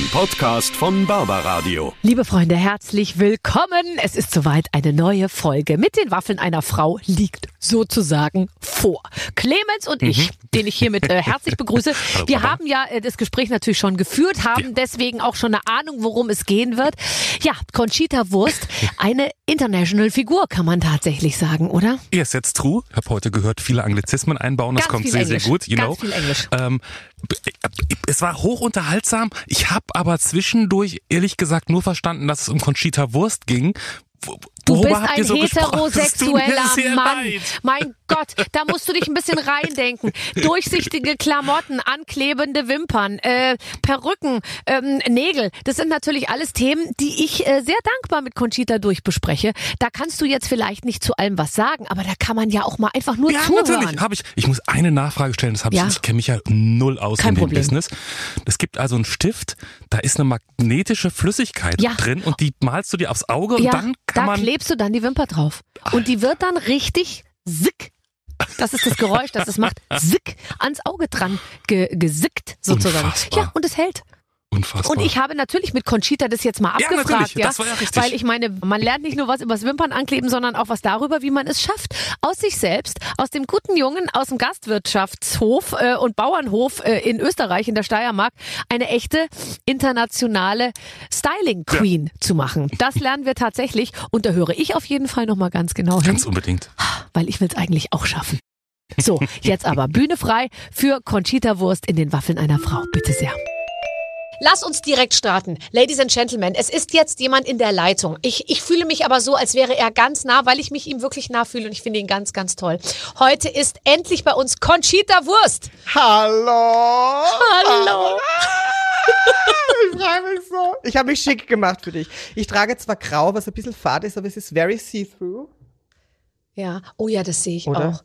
Ein Podcast von Barbaradio. Liebe Freunde, herzlich willkommen. Es ist soweit eine neue Folge mit den Waffeln einer Frau liegt sozusagen vor. Clemens und ich, den ich hiermit äh, herzlich begrüße, wir haben ja äh, das Gespräch natürlich schon geführt, haben deswegen auch schon eine Ahnung, worum es gehen wird. Ja, Conchita Wurst, eine international Figur, kann man tatsächlich sagen, oder? Yes, jetzt true. Ich habe heute gehört, viele Anglizismen einbauen. Das Ganz kommt viel sehr, Englisch. sehr gut. You Ganz know. viel Englisch. Ähm, es war hoch unterhaltsam. Ich habe aber zwischendurch ehrlich gesagt nur verstanden, dass es um Conchita Wurst ging. Du worüber bist ein so heterosexueller Mann. leid. Mein Gott, da musst du dich ein bisschen reindenken. Durchsichtige Klamotten, anklebende Wimpern, äh, Perücken, ähm, Nägel. Das sind natürlich alles Themen, die ich äh, sehr dankbar mit Conchita durchbespreche. Da kannst du jetzt vielleicht nicht zu allem was sagen, aber da kann man ja auch mal einfach nur Ja, zuhören. natürlich. Habe ich. Ich muss eine Nachfrage stellen. Das habe Ja. ich. Ich kenne mich ja null aus Kein in dem Problem. Business. Es gibt also einen Stift. Da ist eine magnetische Flüssigkeit Ja. drin und die malst du dir aufs Auge und ja, dann kann man. Klebst du dann die Wimper drauf. Und die wird dann richtig sick. Das ist das Geräusch, das es macht. Sick ans Auge dran ge gesickt sozusagen. Unfassbar. Ja, und es hält. Unfassbar. Und ich habe natürlich mit Conchita das jetzt mal Ja, abgefragt, ja, Das war ja richtig. weil ich meine, man lernt nicht nur was übers Wimpern ankleben, sondern auch was darüber, wie man es schafft, aus sich selbst, aus dem guten Jungen, aus dem Gastwirtschaftshof äh, und Bauernhof äh, in Österreich, in der Steiermark, eine echte internationale Styling Queen zu machen. Das lernen wir tatsächlich und da höre ich auf jeden Fall noch mal ganz genau hin, Ganz unbedingt. weil ich will es eigentlich auch schaffen. So, jetzt aber Bühne frei für Conchita Wurst in den Waffeln einer Frau. Bitte sehr. Lass uns direkt starten. Ladies and Gentlemen, es ist jetzt jemand in der Leitung. Ich, ich fühle mich aber so, als wäre er ganz nah, weil ich mich ihm wirklich nah fühle und ich finde ihn ganz, ganz toll. Heute ist endlich bei uns Conchita Wurst. Hallo! Hallo. Ich freue mich so. Ich habe mich schick gemacht für dich. Ich trage zwar grau, was ein bisschen fad ist, aber es ist very see-through. Ja, oh ja, das sehe ich Oder? auch.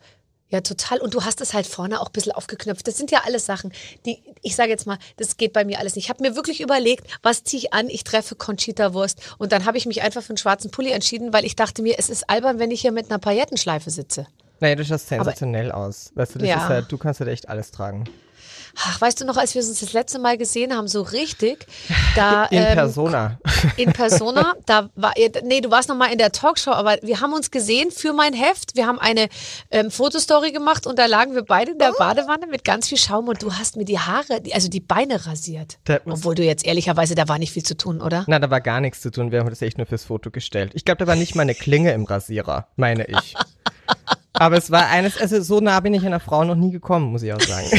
Ja, total. Und du hast es halt vorne auch ein bisschen aufgeknöpft. Das sind ja alles Sachen, die, ich sage jetzt mal, das geht bei mir alles nicht. Ich habe mir wirklich überlegt, was ziehe ich an? Ich treffe Conchita Wurst. Und dann habe ich mich einfach für einen schwarzen Pulli entschieden, weil ich dachte mir, es ist albern, wenn ich hier mit einer Paillettenschleife sitze. Naja, du schaust sensationell aus. Weißt du, das Ja. ist halt, du kannst halt echt alles tragen. Ach, weißt du noch, als wir uns das letzte Mal gesehen haben, so richtig, da In ähm, Persona. in Persona, da war nee, du warst noch mal in der Talkshow, aber wir haben uns gesehen für mein Heft. Wir haben eine ähm, Fotostory gemacht und da lagen wir beide in der Oh. Badewanne mit ganz viel Schaum und du hast mir die Haare, also die Beine rasiert. Obwohl du jetzt ehrlicherweise, da war nicht viel zu tun, oder? Na, da war gar nichts zu tun. Wir haben das echt nur fürs Foto gestellt. Ich glaube, da war nicht mal eine Klinge im Rasierer, meine ich. Aber es war eines, also so nah bin ich einer Frau noch nie gekommen, muss ich auch sagen.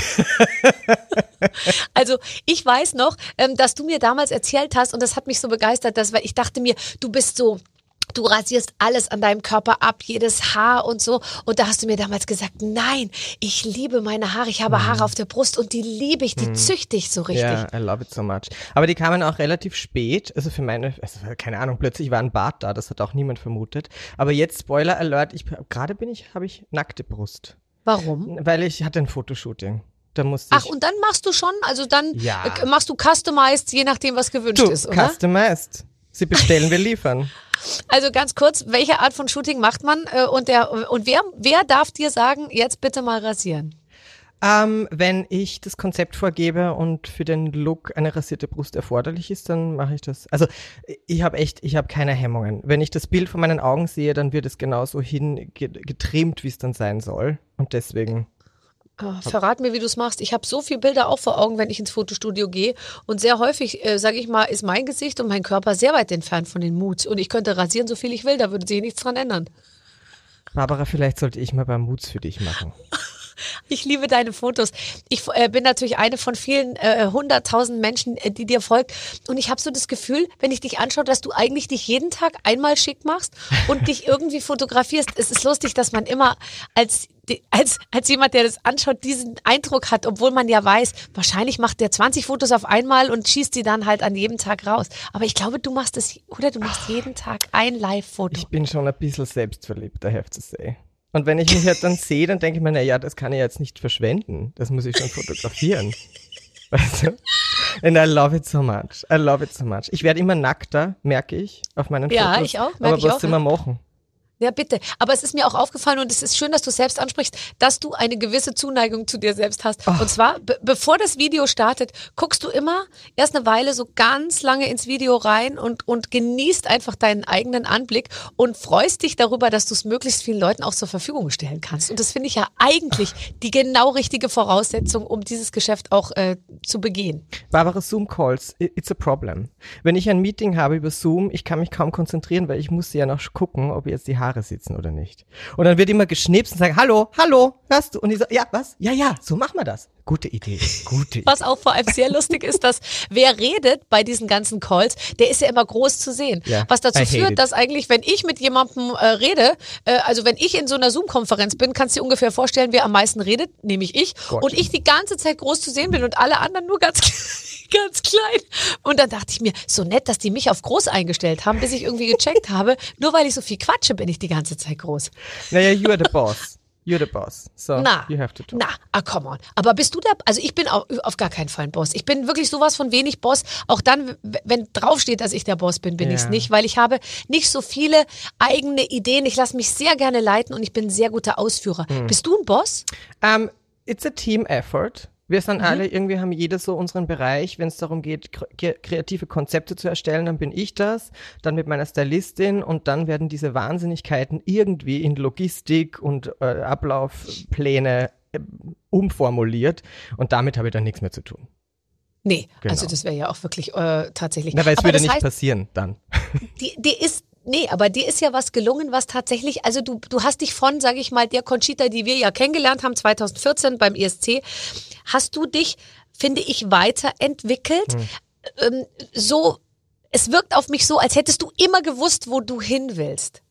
Also ich weiß noch, ähm, dass du mir damals erzählt hast und das hat mich so begeistert, dass ich dachte mir, du bist so Du rasierst alles an deinem Körper ab, jedes Haar und so. Und da hast du mir damals gesagt, nein, ich liebe meine Haare. Ich habe Haare auf der Brust und die liebe ich, die züchte ich so richtig. Ja, I love it so much. Aber die kamen auch relativ spät. Also für meine, also keine Ahnung, plötzlich war ein Bart da. Das hat auch niemand vermutet. Aber jetzt Spoiler Alert. Ich gerade bin ich, habe ich nackte Brust, Warum? weil ich hatte ein Fotoshooting. Da musste Ach, und dann machst du schon, also dann Ja. äh, machst du customized, je nachdem, was gewünscht du, ist, oder? customized. Sie bestellen, wir liefern. Also ganz kurz, welche Art von Shooting macht man? Äh, und der, und wer, wer darf dir sagen, jetzt bitte mal rasieren? Ähm, wenn ich das Konzept vorgebe und für den Look eine rasierte Brust erforderlich ist, dann mache ich das. Also ich habe echt, ich habe keine Hemmungen. Wenn ich das Bild vor meinen Augen sehe, dann wird es genauso hin ge- getrimmt, wie es dann sein soll. Und deswegen. Oh, verrat mir, wie du es machst. Ich habe so viele Bilder auch vor Augen, wenn ich ins Fotostudio gehe. Und sehr häufig, äh, sage ich mal, ist mein Gesicht und mein Körper sehr weit entfernt von den Moods. Und ich könnte rasieren, so viel ich will, da würde sich nichts dran ändern. Barbara, vielleicht sollte ich mal beim Moods für dich machen. Ich liebe deine Fotos. Ich äh, bin natürlich eine von vielen äh, hunderttausend Menschen, äh, die dir folgt. Und ich habe so das Gefühl, wenn ich dich anschaue, dass du eigentlich dich jeden Tag einmal schick machst und dich irgendwie fotografierst. Es ist lustig, dass man immer als als, als jemand, der das anschaut, diesen Eindruck hat, obwohl man ja weiß, wahrscheinlich macht der 20 Fotos auf einmal und schießt die dann halt an jedem Tag raus. Aber ich glaube, du machst es, oder du machst jeden Tag ein Live-Foto. Ich bin schon ein bisschen selbstverliebt, I have to say. Und wenn ich mich halt dann sehe, dann denke ich mir, na ja, das kann ich jetzt nicht verschwenden. Das muss ich schon fotografieren. Weißt du? And I love it so much. I love it so much. Ich werde immer nackter, merke ich, auf meinen Ja, Fotos. ich auch, merke Aber ich was auch, soll ja. man machen? Ja, bitte. Aber es ist mir auch aufgefallen und es ist schön, dass du selbst ansprichst, dass du eine gewisse Zuneigung zu dir selbst hast. Und zwar, be bevor das Video startet, guckst du immer erst eine Weile so ganz lange ins Video rein und, und genießt einfach deinen eigenen Anblick und freust dich darüber, dass du es möglichst vielen Leuten auch zur Verfügung stellen kannst. Und das finde ich ja eigentlich die genau richtige Voraussetzung, um dieses Geschäft auch äh, zu begehen. Barbara, Zoom-Calls, it's a problem. Wenn ich ein Meeting habe über Zoom, ich kann mich kaum konzentrieren, weil ich muss ja noch gucken, ob jetzt die Haare sitzen oder nicht. Und dann wird immer geschnipst und sagen, hallo, hallo, hörst du? Und ich so, ja, was? Ja, ja, so machen wir das. Gute Idee, gute Idee. Was auch vor allem sehr lustig ist, dass wer redet bei diesen ganzen Calls, der ist ja immer groß zu sehen. Ja, Was dazu führt, it. dass eigentlich, wenn ich mit jemandem äh, rede, äh, also wenn ich in so einer Zoom-Konferenz bin, kannst du dir ungefähr vorstellen, wer am meisten redet, nämlich ich. Gott. Und ich die ganze Zeit groß zu sehen bin und alle anderen nur ganz ganz klein. Und dann dachte ich mir, so nett, dass die mich auf groß eingestellt haben, bis ich irgendwie gecheckt habe, nur weil ich so viel quatsche, bin ich die ganze Zeit groß. Naja, you are the boss. You're the boss. So, Na, you have to talk. na, ah, come on. Aber bist du da, also ich bin auch, auf gar keinen Fall ein Boss. Ich bin wirklich sowas von wenig Boss. Auch dann, wenn draufsteht, dass ich der Boss bin, bin Ja. ich's nicht, weil ich habe nicht so viele eigene Ideen. Ich lasse mich sehr gerne leiten und ich bin ein sehr guter Ausführer. Hm. Bist du ein Boss? Um, it's a team effort. Wir Mhm. sind alle, irgendwie haben jeder so unseren Bereich. Wenn es darum geht, kre kreative Konzepte zu erstellen, dann bin ich das. Dann mit meiner Stylistin und dann werden diese Wahnsinnigkeiten irgendwie in Logistik und äh, Ablaufpläne äh, umformuliert. Und damit habe ich dann nichts mehr zu tun. Nee, Genau. also das wäre ja auch wirklich äh, tatsächlich. Na, weil es würde das nicht heißt, passieren dann. die, die ist Nee, aber dir ist ja was gelungen, was tatsächlich, also du, du hast dich von, sage ich mal, der Conchita, die wir ja kennengelernt haben, 2014 beim ESC, hast du dich, finde ich, weiterentwickelt. Ähm, so, es wirkt auf mich so, als hättest du immer gewusst, wo du hin willst.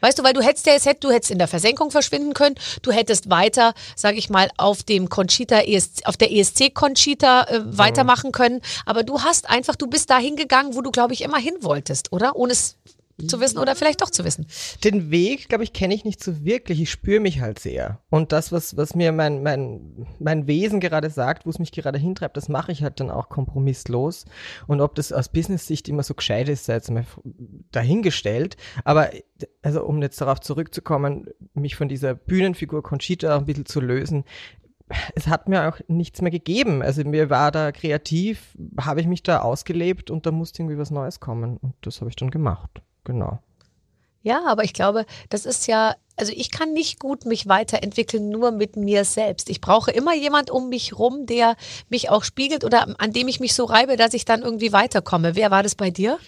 Weißt du, weil du hättest ja jetzt, du hättest in der Versenkung verschwinden können, du hättest weiter, sage ich mal, auf dem Conchita ESC, auf der ESC Conchita äh, weitermachen können, aber du hast einfach, du bist dahin gegangen, wo du glaube ich immer hin wolltest, oder? Ohne es zu wissen oder vielleicht doch zu wissen. Den Weg, glaube ich, kenne ich nicht so wirklich. Ich spüre mich halt sehr. Und das, was, was mir mein, mein, mein Wesen gerade sagt, wo es mich gerade hintreibt, das mache ich halt dann auch kompromisslos. Und ob das aus Business-Sicht immer so gescheit ist, sei jetzt mal dahingestellt. Aber also um jetzt darauf zurückzukommen, mich von dieser Bühnenfigur Conchita auch ein bisschen zu lösen, es hat mir auch nichts mehr gegeben. Also mir war da kreativ, habe ich mich da ausgelebt und da musste irgendwie was Neues kommen. Und das habe ich dann gemacht. Genau. Ja, aber ich glaube, das ist ja, also ich kann nicht gut mich weiterentwickeln nur mit mir selbst. Ich brauche immer jemand um mich rum, der mich auch spiegelt oder an dem ich mich so reibe, dass ich dann irgendwie weiterkomme. Wer war das bei dir?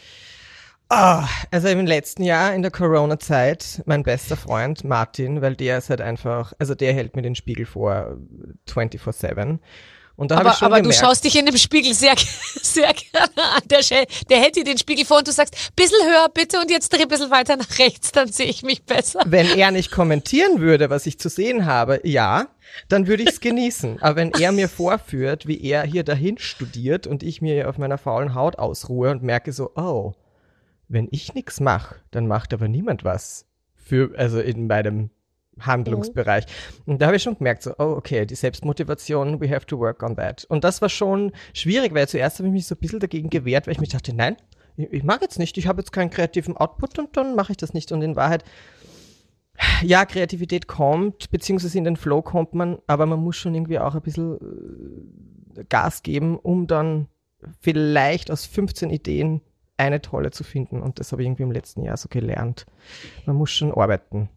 Ah, also im letzten Jahr in der Corona-Zeit, mein bester Freund Martin, weil der ist halt einfach, also der hält mir den Spiegel vor 24-7. Und da habe ich Aber, schon aber du gemerkt, schaust dich in dem Spiegel sehr, sehr gerne an. Der, der hält dir den Spiegel vor und du sagst, bisschen höher bitte und jetzt dreh ein bisschen weiter nach rechts, dann sehe ich mich besser. wenn er nicht kommentieren würde, was ich zu sehen habe, ja, dann würde ich es genießen. Aber wenn er mir vorführt, wie er hier dahin studiert und ich mir auf meiner faulen Haut ausruhe und merke so, oh, wenn ich nichts mache, dann macht aber niemand was für, also in meinem Handlungsbereich. Und da habe ich schon gemerkt, so, oh, okay, die Selbstmotivation, we have to work on that. Und das war schon schwierig, weil zuerst habe ich mich so ein bisschen dagegen gewehrt, weil ich mich dachte, nein, ich, ich mag jetzt nicht, ich habe jetzt keinen kreativen Output und dann mache ich das nicht. Und in Wahrheit, ja, Kreativität kommt, beziehungsweise in den Flow kommt man, aber man muss schon irgendwie auch ein bisschen äh, Gas geben, um dann vielleicht aus 15 Ideen eine tolle zu finden. Und das habe ich irgendwie im letzten Jahr so gelernt. Man muss schon arbeiten.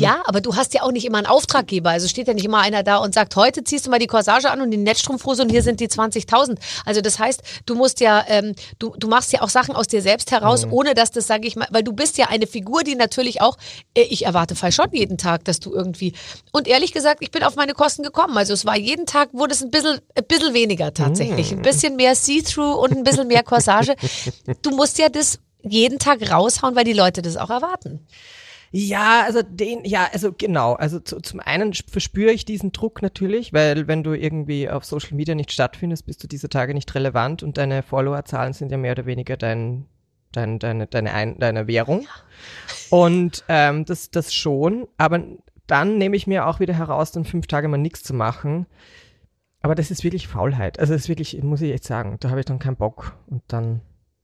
Ja, aber du hast ja auch nicht immer einen Auftraggeber. Also steht ja nicht immer einer da und sagt, heute ziehst du mal die Corsage an und die Netzstrumpfhose und hier sind die 20.000. Also das heißt, du musst ja, ähm, du, du machst ja auch Sachen aus dir selbst heraus, ohne dass das, sage ich mal, weil du bist ja eine Figur, die natürlich auch, äh, ich erwarte fall schon jeden Tag, dass du irgendwie, und ehrlich gesagt, ich bin auf meine Kosten gekommen. Also es war jeden Tag, wurde es ein bisschen, ein bisschen weniger tatsächlich. Ein bisschen mehr See-Through und ein bisschen mehr Corsage. Du musst ja das jeden Tag raushauen, weil die Leute das auch erwarten. Ja, also den, ja, also genau. Also zu, zum einen verspüre ich diesen Druck natürlich, weil wenn du irgendwie auf Social Media nicht stattfindest, bist du diese Tage nicht relevant und deine Followerzahlen sind ja mehr oder weniger dein, dein, deine, deine, Ein deine Währung. Und ähm, das, das schon, aber dann nehme ich mir auch wieder heraus, dann fünf Tage mal nichts zu machen. Aber das ist wirklich Faulheit. Also das ist wirklich, muss ich echt sagen, da habe ich dann keinen Bock und dann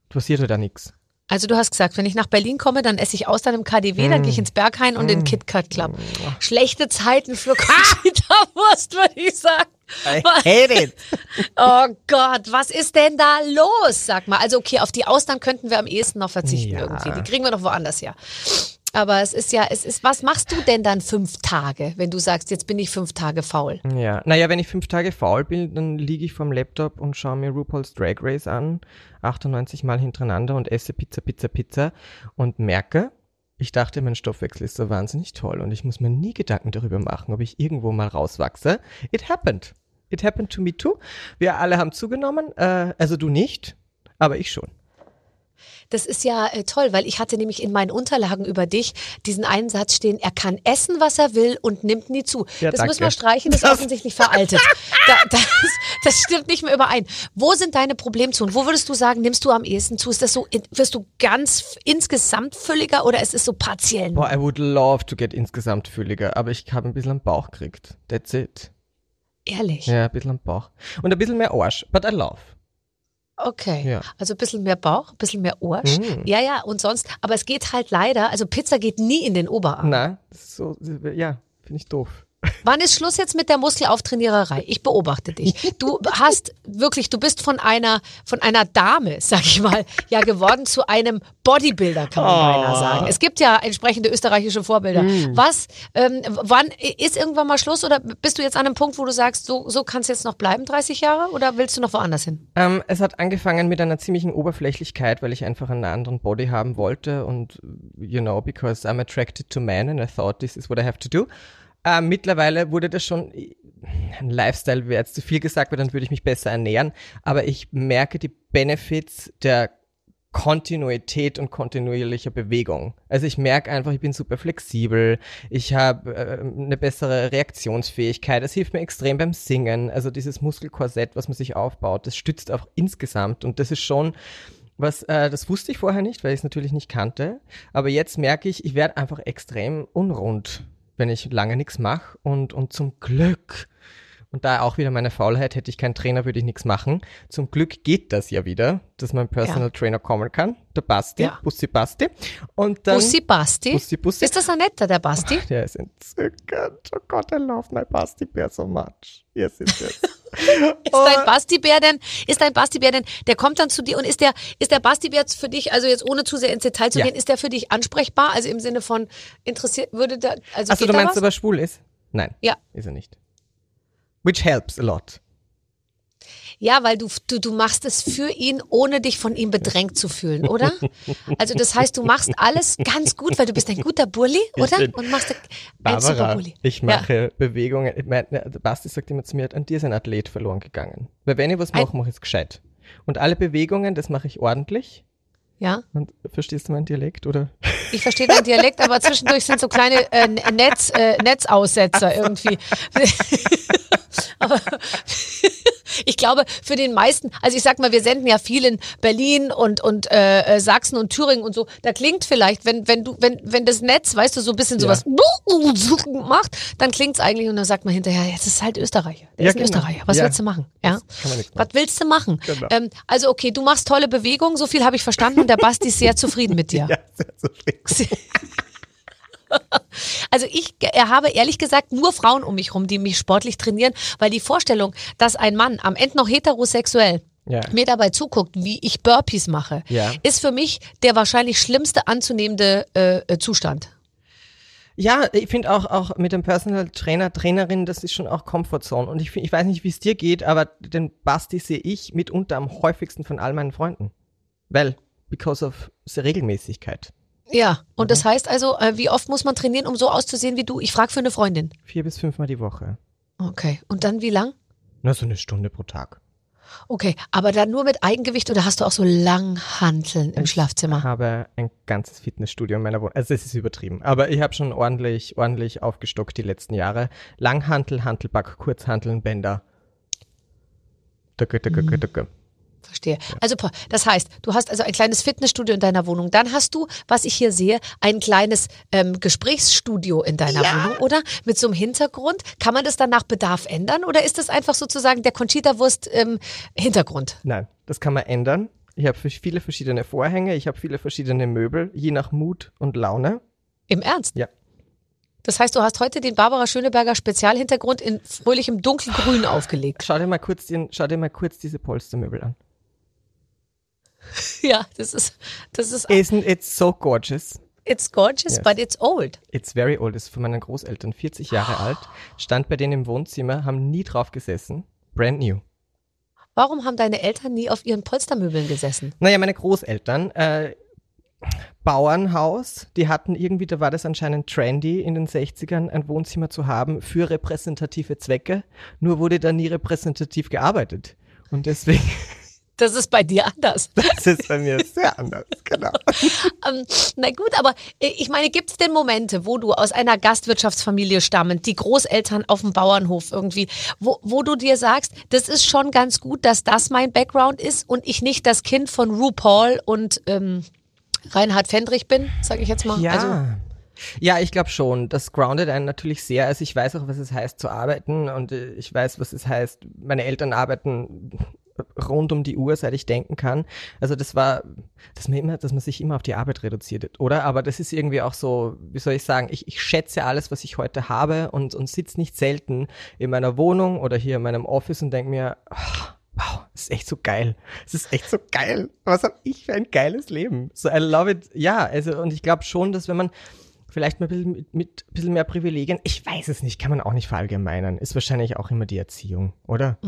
passiert halt da nichts. Also du hast gesagt, wenn ich nach Berlin komme, dann esse ich aus dann im KDW, dann gehe ich ins Berghain und in den KitKat Club. Schlechte Zeiten für Conchita Wurst, würde ich sagen. I hate it. Oh Gott, was ist denn da los? Sag mal. Also okay, auf die Austern könnten wir am ehesten noch verzichten Ja. irgendwie. Die kriegen wir doch woanders her. Aber es ist ja, es ist, was machst du denn dann fünf Tage, wenn du sagst, jetzt bin ich fünf Tage faul? Ja, naja, wenn ich fünf Tage faul bin, dann liege ich vorm Laptop und schaue mir RuPaul's Drag Race an, 98 Mal hintereinander und esse Pizza, Pizza, Pizza und merke, ich dachte, mein Stoffwechsel ist so wahnsinnig toll und ich muss mir nie Gedanken darüber machen, ob ich irgendwo mal rauswachse. It happened. It happened to me too. Wir alle haben zugenommen, äh, also du nicht, aber ich schon. Das ist ja äh, toll, weil ich hatte nämlich in meinen Unterlagen über dich diesen einen Satz stehen, er kann essen, was er will und nimmt nie zu. Ja, das danke. müssen wir streichen, das ist offensichtlich veraltet. Da, das, das stimmt nicht mehr überein. Wo sind deine Problemzonen? Wo würdest du sagen, nimmst du am ehesten zu? Ist das so, wirst du ganz insgesamt fülliger oder ist es so partiell? Boah, I would love to get insgesamt fülliger, aber ich habe ein bisschen am Bauch gekriegt. That's it. Ehrlich? Ja, ein bisschen am Bauch. Und ein bisschen mehr Arsch, but I love. Okay. Ja. Also ein bisschen mehr Bauch, ein bisschen mehr Arsch. Mm. Ja, ja, und sonst, aber es geht halt leider, also Pizza geht nie in den Oberarm. Nein, so, ja, finde ich doof. Wann ist Schluss jetzt mit der Muskelauftrainiererei? Ich beobachte dich. Du hast wirklich, du bist von einer, von einer Dame, sag ich mal, ja geworden zu einem Bodybuilder, kann man Oh. beinahe sagen. Es gibt ja entsprechende österreichische Vorbilder. Hm. Was, ähm, wann ist irgendwann mal Schluss oder bist du jetzt an einem Punkt, wo du sagst, so, so kann es jetzt noch bleiben, 30 Jahre, oder willst du noch woanders hin? Ähm, es hat angefangen mit einer ziemlichen Oberflächlichkeit, weil ich einfach einen anderen Body haben wollte und, you know, because I'm attracted to men and I thought this is what I have to do. Ähm, mittlerweile wurde das schon, ein Lifestyle wäre jetzt zu viel gesagt, weil dann würde ich mich besser ernähren, aber ich merke die Benefits der Kontinuität und kontinuierlicher Bewegung. Also ich merke einfach, ich bin super flexibel, ich habe äh, eine bessere Reaktionsfähigkeit, es hilft mir extrem beim Singen. Also dieses Muskelkorsett, was man sich aufbaut, das stützt auch insgesamt und das ist schon was, äh, das wusste ich vorher nicht, weil ich es natürlich nicht kannte. Aber jetzt merke ich, ich werde einfach extrem unrund, wenn ich lange nichts mache und, und zum Glück und da auch wieder meine Faulheit, hätte ich keinen Trainer, würde ich nichts machen. Zum Glück geht das ja wieder, dass mein Personal Ja. Trainer kommen kann. Der Basti, Ja. Bussi Basti. Und dann, Bussi Basti? Bussi Bussi. Ist das ein netter, der Basti? Der ist entzückend. Oh Gott, I love my Basti Bear so much. Yes, yes, yes. Ist dein Basti-Bär denn, ist dein Basti-Bär denn, der kommt dann zu dir und ist der, ist der Basti-Bär für dich, also jetzt ohne zu sehr ins Detail zu Ja. gehen, ist der für dich ansprechbar? Also im Sinne von interessiert, würde der, also Achso, du meinst, ob er schwul ist? Nein. Ja. Ist er nicht. Which helps a lot. Ja, weil du, du, du machst es für ihn, ohne dich von ihm bedrängt zu fühlen, oder? Also das heißt, du machst alles ganz gut, weil du bist ein guter Bulli, oder? Und machst ein super Bulli. ich Ja. mache Bewegungen. Ich mein, der Basti sagt immer zu mir, an dir ist ein Athlet verloren gegangen. Weil wenn ich was mache, mache ich es gescheit. Und alle Bewegungen, das mache ich ordentlich. Ja, Und verstehst du meinen Dialekt, oder? ich verstehe deinen Dialekt, aber zwischendurch sind so kleine äh, Netz, äh, Netzaussetzer irgendwie. aber ich glaube, für den meisten, also ich sag mal, wir senden ja viel in Berlin und, und äh, äh, Sachsen und Thüringen und so. Da klingt vielleicht, wenn, wenn du, wenn, wenn das Netz, weißt du, so ein bisschen Ja. sowas macht, dann klingt's eigentlich und dann sagt man hinterher, jetzt ist halt Österreicher. Der Ja, ist ein genau. Österreicher. Was Ja. willst du machen? Ja? Nicht Was machen. willst du machen? Genau. Ähm, also okay, du machst tolle Bewegungen, so viel habe ich verstanden und der Basti ist sehr zufrieden mit dir. Ja, sehr zufrieden. Also ich habe ehrlich gesagt nur Frauen um mich rum, die mich sportlich trainieren, weil die Vorstellung, dass ein Mann am Ende noch heterosexuell Ja. mir dabei zuguckt, wie ich Burpees mache, Ja. ist für mich der wahrscheinlich schlimmste anzunehmende äh, Zustand. Ja, ich finde auch, auch mit dem Personal Trainer, Trainerin, das ist schon auch Comfortzone. Und ich, find- ich weiß nicht, wie es dir geht, aber den Basti sehe ich mitunter am häufigsten von all meinen Freunden. Weil, because of the Regelmäßigkeit. Ja, und Mhm. das heißt also, äh, wie oft muss man trainieren, um so auszusehen wie du? Ich frage für eine Freundin. Vier bis fünfmal die Woche. Okay, und dann wie lang? Nur so eine Stunde pro Tag. Okay, aber dann nur mit Eigengewicht oder hast du auch so Langhanteln im Ich Schlafzimmer? habe ein ganzes Fitnessstudio in meiner Wohnung. Also es ist übertrieben. Aber ich habe schon ordentlich, ordentlich aufgestockt die letzten Jahre. Langhantel, Hantelback, Kurzhanteln, Bänder. Dücke, dücke, Mhm. dücke. Verstehe. Also, das heißt, du hast also ein kleines Fitnessstudio in deiner Wohnung. Dann hast du, was ich hier sehe, ein kleines ähm, Gesprächsstudio in deiner Wohnung, oder? Mit so einem Hintergrund. Kann man das dann nach Bedarf ändern oder ist das einfach sozusagen der Conchita-Wurst ähm, Hintergrund? Nein, das kann man ändern. Ich habe viele verschiedene Vorhänge, ich habe viele verschiedene Möbel, je nach Mut und Laune. Im Ernst? Ja. Das heißt, du hast heute den Barbara Schöneberger Spezialhintergrund in fröhlichem dunkelgrün aufgelegt. Schau dir mal kurz, den, schau dir mal kurz diese Polstermöbel an. Ja, das ist, das ist, Isn't it so gorgeous? it's gorgeous, Yes. but it's old. It's very old. Ist von meinen Großeltern 40 Jahre alt. Stand bei denen im Wohnzimmer, haben nie drauf gesessen. Brand new. Warum haben deine Eltern nie auf ihren Polstermöbeln gesessen? Naja, meine Großeltern, äh, Bauernhaus, die hatten irgendwie, da war das anscheinend trendy in den 60ern, ein Wohnzimmer zu haben für repräsentative Zwecke. Nur wurde da nie repräsentativ gearbeitet. Und deswegen, Das ist bei dir anders. das ist bei mir sehr anders, genau. Ähm, na gut, aber äh, ich meine, gibt es denn Momente, wo du aus einer Gastwirtschaftsfamilie stammend, die Großeltern auf dem Bauernhof irgendwie, wo, wo du dir sagst, das ist schon ganz gut, dass das mein Background ist und ich nicht das Kind von RuPaul und ähm, Reinhard Fendrich bin, sage ich jetzt mal. Ja. Also, ja, ich glaube schon. Das groundet einen natürlich sehr. Also ich weiß auch, was es heißt zu arbeiten und äh, ich weiß, was es heißt. Meine Eltern arbeiten rund um die Uhr, seit ich denken kann. Also das war, dass man immer, dass man sich immer auf die Arbeit reduziert, oder? Aber das ist irgendwie auch so, wie soll ich sagen, ich, ich schätze alles, was ich heute habe und, und sitze nicht selten in meiner Wohnung oder hier in meinem Office und denke mir, ah, wow, das ist echt so geil. Es ist echt so geil. Was habe ich für ein geiles Leben? So, I love it. Ja, also, und ich glaube schon, dass wenn man vielleicht mal bisschen mit, mit ein bisschen mehr Privilegien, ich weiß es nicht, kann man auch nicht verallgemeinern, ist wahrscheinlich auch immer die Erziehung, oder?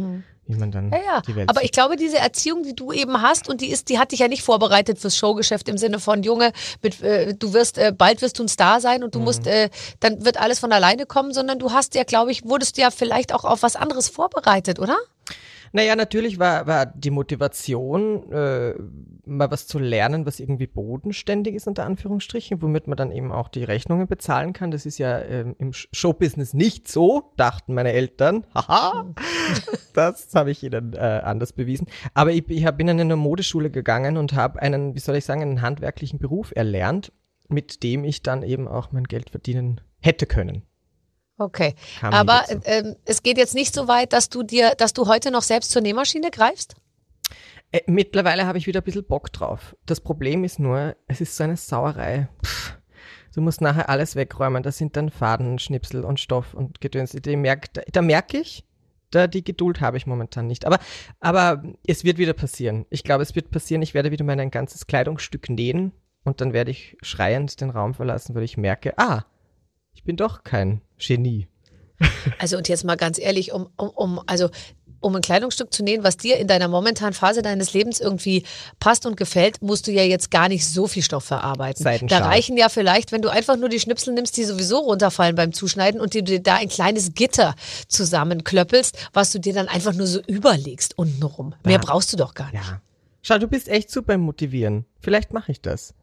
Wie man dann ja, ja. die Welt Aber sieht. ich glaube, diese Erziehung, die du eben hast, und die ist, die hat dich ja nicht vorbereitet fürs Showgeschäft im Sinne von Junge, mit, äh, du wirst, äh, bald wirst du ein Star sein und du Mhm. musst, äh, dann wird alles von alleine kommen, sondern du hast ja, glaube ich, wurdest ja vielleicht auch auf was anderes vorbereitet, oder? Naja, natürlich war, war die Motivation, äh, mal was zu lernen, was irgendwie bodenständig ist, unter Anführungsstrichen, womit man dann eben auch die Rechnungen bezahlen kann. Das ist ja ähm, im Sh- Showbusiness nicht so, dachten meine Eltern. Haha, das habe ich ihnen äh, anders bewiesen. Aber ich, ich bin in eine Modeschule gegangen und habe einen, wie soll ich sagen, einen handwerklichen Beruf erlernt, mit dem ich dann eben auch mein Geld verdienen hätte können. Okay. Aber ähm, es geht jetzt nicht so weit, dass du dir, dass du heute noch selbst zur Nähmaschine greifst? Äh, mittlerweile habe ich wieder ein bisschen Bock drauf. Das Problem ist nur, es ist so eine Sauerei. Pff, du musst nachher alles wegräumen. Da sind dann Faden, Schnipsel und Stoff und Gedöns. Merk, da, da merke ich, da die Geduld habe ich momentan nicht. Aber, aber es wird wieder passieren. Ich glaube, es wird passieren. Ich werde wieder mal ein ganzes Kleidungsstück nähen und dann werde ich schreiend den Raum verlassen, weil ich merke, ah, ich bin doch kein Genie. Also und jetzt mal ganz ehrlich, um, um, um also um ein Kleidungsstück zu nähen, was dir in deiner momentanen Phase deines Lebens irgendwie passt und gefällt, musst du ja jetzt gar nicht so viel Stoff verarbeiten. Da reichen ja vielleicht, wenn du einfach nur die Schnipsel nimmst, die sowieso runterfallen beim Zuschneiden und dir da ein kleines Gitter zusammenklöppelst, was du dir dann einfach nur so überlegst untenrum. Mehr brauchst du doch gar nicht. Ja. Schau, du bist echt super Motivieren. Vielleicht mache ich das.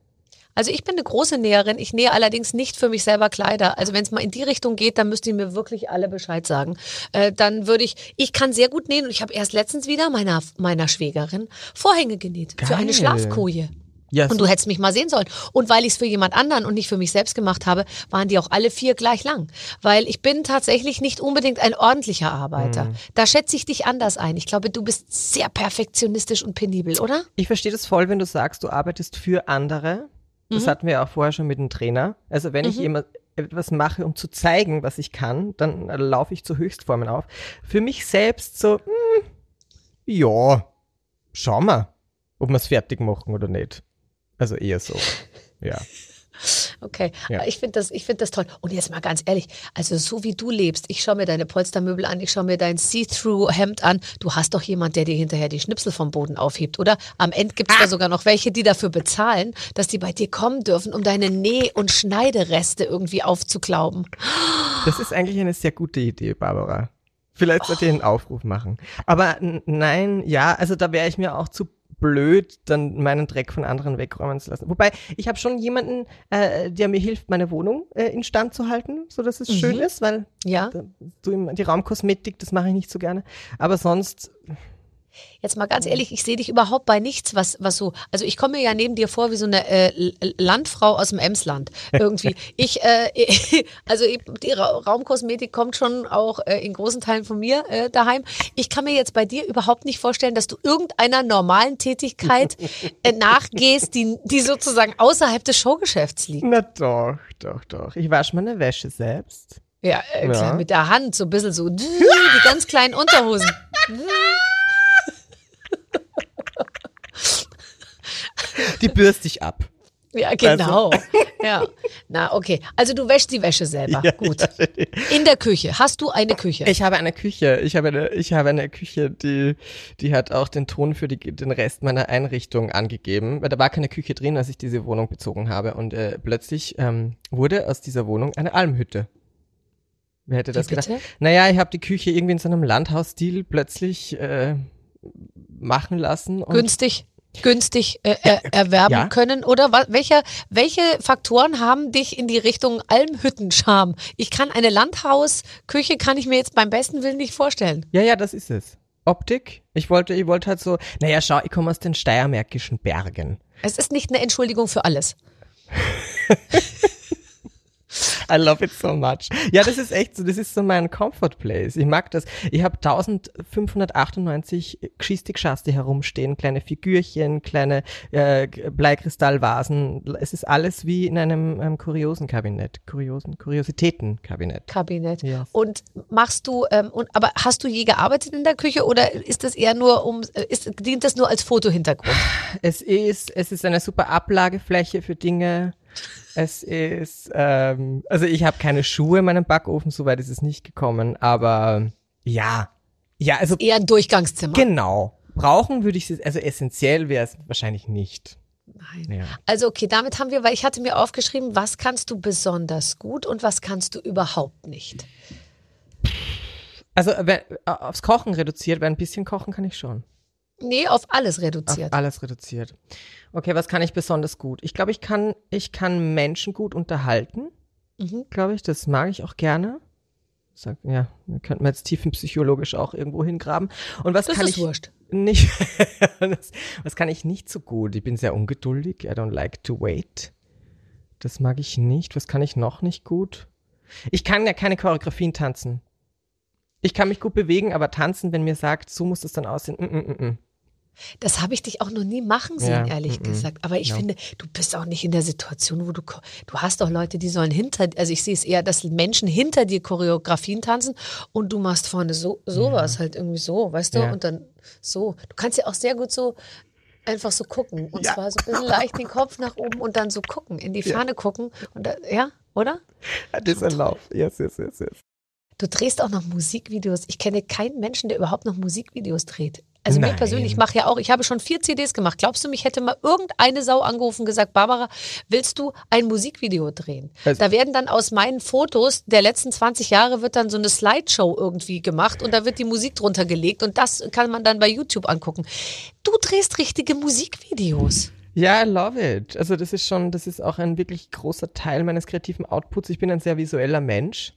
Also ich bin eine große Näherin. Ich nähe allerdings nicht für mich selber Kleider. Also wenn es mal in die Richtung geht, dann müsst ihr mir wirklich alle Bescheid sagen. Äh, dann würde ich, ich kann sehr gut nähen und ich habe erst letztens wieder meiner, meiner Schwägerin Vorhänge genäht für eine Geil. Schlafkoje. Ja, Und du hättest mich mal sehen sollen. Und weil ich es für jemand anderen und nicht für mich selbst gemacht habe, waren die auch alle vier gleich lang. Weil ich bin tatsächlich nicht unbedingt ein ordentlicher Arbeiter. Mhm. Da schätze ich dich anders ein. Ich glaube, du bist sehr perfektionistisch und penibel, oder? Ich verstehe das voll, wenn du sagst, du arbeitest für andere. Das hatten wir auch vorher schon mit dem Trainer. Also wenn ich jemand etwas mache, um zu zeigen, was ich kann, dann äh, laufe ich zu Höchstformen auf. Für mich selbst so, hm, ja, schauen wir, ob wir es fertig machen oder nicht. Also eher so, ja. Okay, Ja. Ich finde das, ich finde das toll. Und jetzt mal ganz ehrlich, also so wie du lebst, ich schaue mir deine Polstermöbel an, ich schaue mir dein See-Through-Hemd an. Du hast doch jemand, der dir hinterher die Schnipsel vom Boden aufhebt, oder? Am Ende gibt es da sogar noch welche, die dafür bezahlen, dass die bei dir kommen dürfen, um deine Näh- und Schneidereste irgendwie aufzuklauben. Das ist eigentlich eine sehr gute Idee, Barbara. Vielleicht sollte ich einen Aufruf machen. Aber nein, ja, also da wäre ich mir auch zu blöd, dann meinen Dreck von anderen wegräumen zu lassen. Wobei, ich habe schon jemanden, äh, der mir hilft, meine Wohnung äh, instand zu halten, so dass es schön ist, weil Ja. da, du die Raumkosmetik, das mache ich nicht so gerne. Aber sonst, Jetzt mal ganz ehrlich, ich sehe dich überhaupt bei nichts, was, was so, also ich komme mir ja neben dir vor wie so eine äh, Landfrau aus dem Emsland irgendwie. Ich, äh, also die Ra Raumkosmetik kommt schon auch äh, in großen Teilen von mir äh, daheim. Ich kann mir jetzt bei dir überhaupt nicht vorstellen, dass du irgendeiner normalen Tätigkeit äh, nachgehst, die, die sozusagen außerhalb des Showgeschäfts liegt. Na doch, doch, doch. Ich wasche meine Wäsche selbst. Ja, äh, Ja. mit der Hand so ein bisschen so die ganz kleinen Unterhosen. Die bürste ich ab. Ja, genau. Ja. Na, okay. Also du wäschst die Wäsche selber. Ja, Gut. ja. In der Küche. Hast du eine Küche? Ich habe eine Küche. Ich habe eine, ich habe eine Küche, die, die hat auch den Ton für die, den Rest meiner Einrichtung angegeben. Weil da war keine Küche drin, als ich diese Wohnung bezogen habe. Und äh, plötzlich ähm, wurde aus dieser Wohnung eine Almhütte. Wer hätte das Wie bitte? gedacht? Naja, ich habe die Küche irgendwie in so einem Landhausstil plötzlich äh, machen lassen. Und günstig günstig äh, er, erwerben Ja. können oder wa- welche welche Faktoren haben dich in die Richtung Almhüttenscham? Ich kann eine Landhausküche kann ich mir jetzt beim besten Willen nicht vorstellen. Ja, ja, das ist es. Optik. Ich wollte, ich wollte halt so, naja, schau, ich komme aus den steiermärkischen Bergen. Es ist nicht eine Entschuldigung für alles. I love it so much. Ja, das ist echt so, das ist so mein Comfort Place. Ich mag das. Ich habe 1598 Geschichte herumstehen, kleine Figürchen, kleine äh, Bleikristallvasen. Es ist alles wie in einem, einem Kuriosenkabinett, Kuriosen, Kuriositätenkabinett. Kabinett. Yes. Und machst du, ähm, und, aber hast du je gearbeitet in der Küche oder ist das eher nur um, äh, ist, dient das nur als Fotohintergrund? Es ist, es ist eine super Ablagefläche für Dinge. Es ist, ähm, also ich habe keine Schuhe in meinem Backofen, soweit ist es nicht gekommen, aber ja, ja, also Eher ein Durchgangszimmer. genau. Brauchen würde ich es, also essentiell wäre es wahrscheinlich nicht. Nein. Ja. Also okay, damit haben wir, weil ich hatte mir aufgeschrieben, was kannst du besonders gut und was kannst du überhaupt nicht. Also wenn, aufs Kochen reduziert, weil ein bisschen kochen kann ich schon. Nee, auf alles Auf reduziert. alles reduziert. Okay, was kann ich besonders gut? Ich glaube, ich kann, ich kann Menschen gut unterhalten. Mhm. glaube ich. Das mag ich auch gerne. Sag, ja, da könnten wir jetzt tiefenpsychologisch auch irgendwo hingraben. Und was Das kann ist ich wurscht. nicht? das, was kann ich nicht so gut? Ich bin sehr ungeduldig. I don't like to wait. Das mag ich nicht. Was kann ich noch nicht gut? Ich kann ja keine Choreografien tanzen. Ich kann mich gut bewegen, aber tanzen, wenn mir sagt, so muss das dann aussehen. Mm, mm, mm, mm. Das habe ich dich auch noch nie machen sehen, Ja, ehrlich mhm. gesagt. Aber ich Ja. finde, du bist auch nicht in der Situation, wo du, du hast doch Leute, die sollen hinter, also ich sehe es eher, dass Menschen hinter dir Choreografien tanzen und du machst vorne so, sowas halt irgendwie so, weißt du, Ja. und dann so. Du kannst ja auch sehr gut so einfach so gucken und Ja. zwar so ein bisschen leicht den Kopf nach oben und dann so gucken, in die Ferne gucken und da, ja, oder? Das ist ein Lauf. Yes, yes, yes, yes. Du drehst auch noch Musikvideos. Ich kenne keinen Menschen, der überhaupt noch Musikvideos dreht. Also mir Nein. persönlich, ich mache ja auch, ich habe schon vier CDs gemacht. Glaubst du, mich hätte mal irgendeine Sau angerufen und gesagt, Barbara, willst du ein Musikvideo drehen? Also- da werden dann aus meinen Fotos der letzten 20 Jahre wird dann so eine Slideshow irgendwie gemacht und da wird die Musik drunter gelegt und das kann man dann bei YouTube angucken. Du drehst richtige Musikvideos. Ja, I love it. Also das ist schon, das ist auch ein wirklich großer Teil meines kreativen Outputs. Ich bin ein sehr visueller Mensch.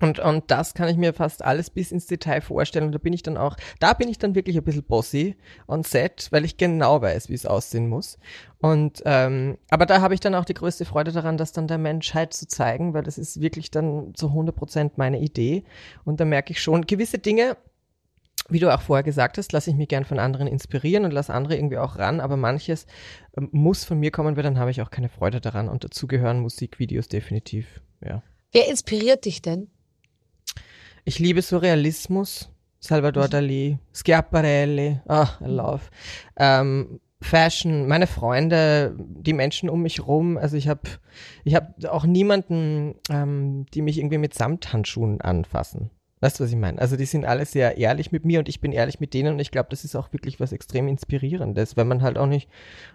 Und, und das kann ich mir fast alles bis ins Detail vorstellen. Und da bin ich dann auch, da bin ich dann wirklich ein bisschen bossy on set, weil ich genau weiß, wie es aussehen muss. Und ähm, aber da habe ich dann auch die größte Freude daran, das dann der Menschheit zu zeigen, weil das ist wirklich dann zu 100 Prozent meine Idee. Und da merke ich schon, gewisse Dinge, wie du auch vorher gesagt hast, lasse ich mich gern von anderen inspirieren und lasse andere irgendwie auch ran, aber manches ähm, muss von mir kommen, weil dann habe ich auch keine Freude daran und dazu gehören Musikvideos definitiv, ja. Wer inspiriert dich denn? Ich liebe Surrealismus, Salvador Dali, Schiaparelli, ah, I love. Ähm, Fashion, meine Freunde, die Menschen um mich rum. Also ich habe ich hab auch niemanden, ähm, die mich irgendwie mit Samthandschuhen anfassen. Weißt du, was ich meine? Also die sind alle sehr ehrlich mit mir und ich bin ehrlich mit denen und ich glaube, das ist auch wirklich was extrem Inspirierendes, wenn man halt auch nicht,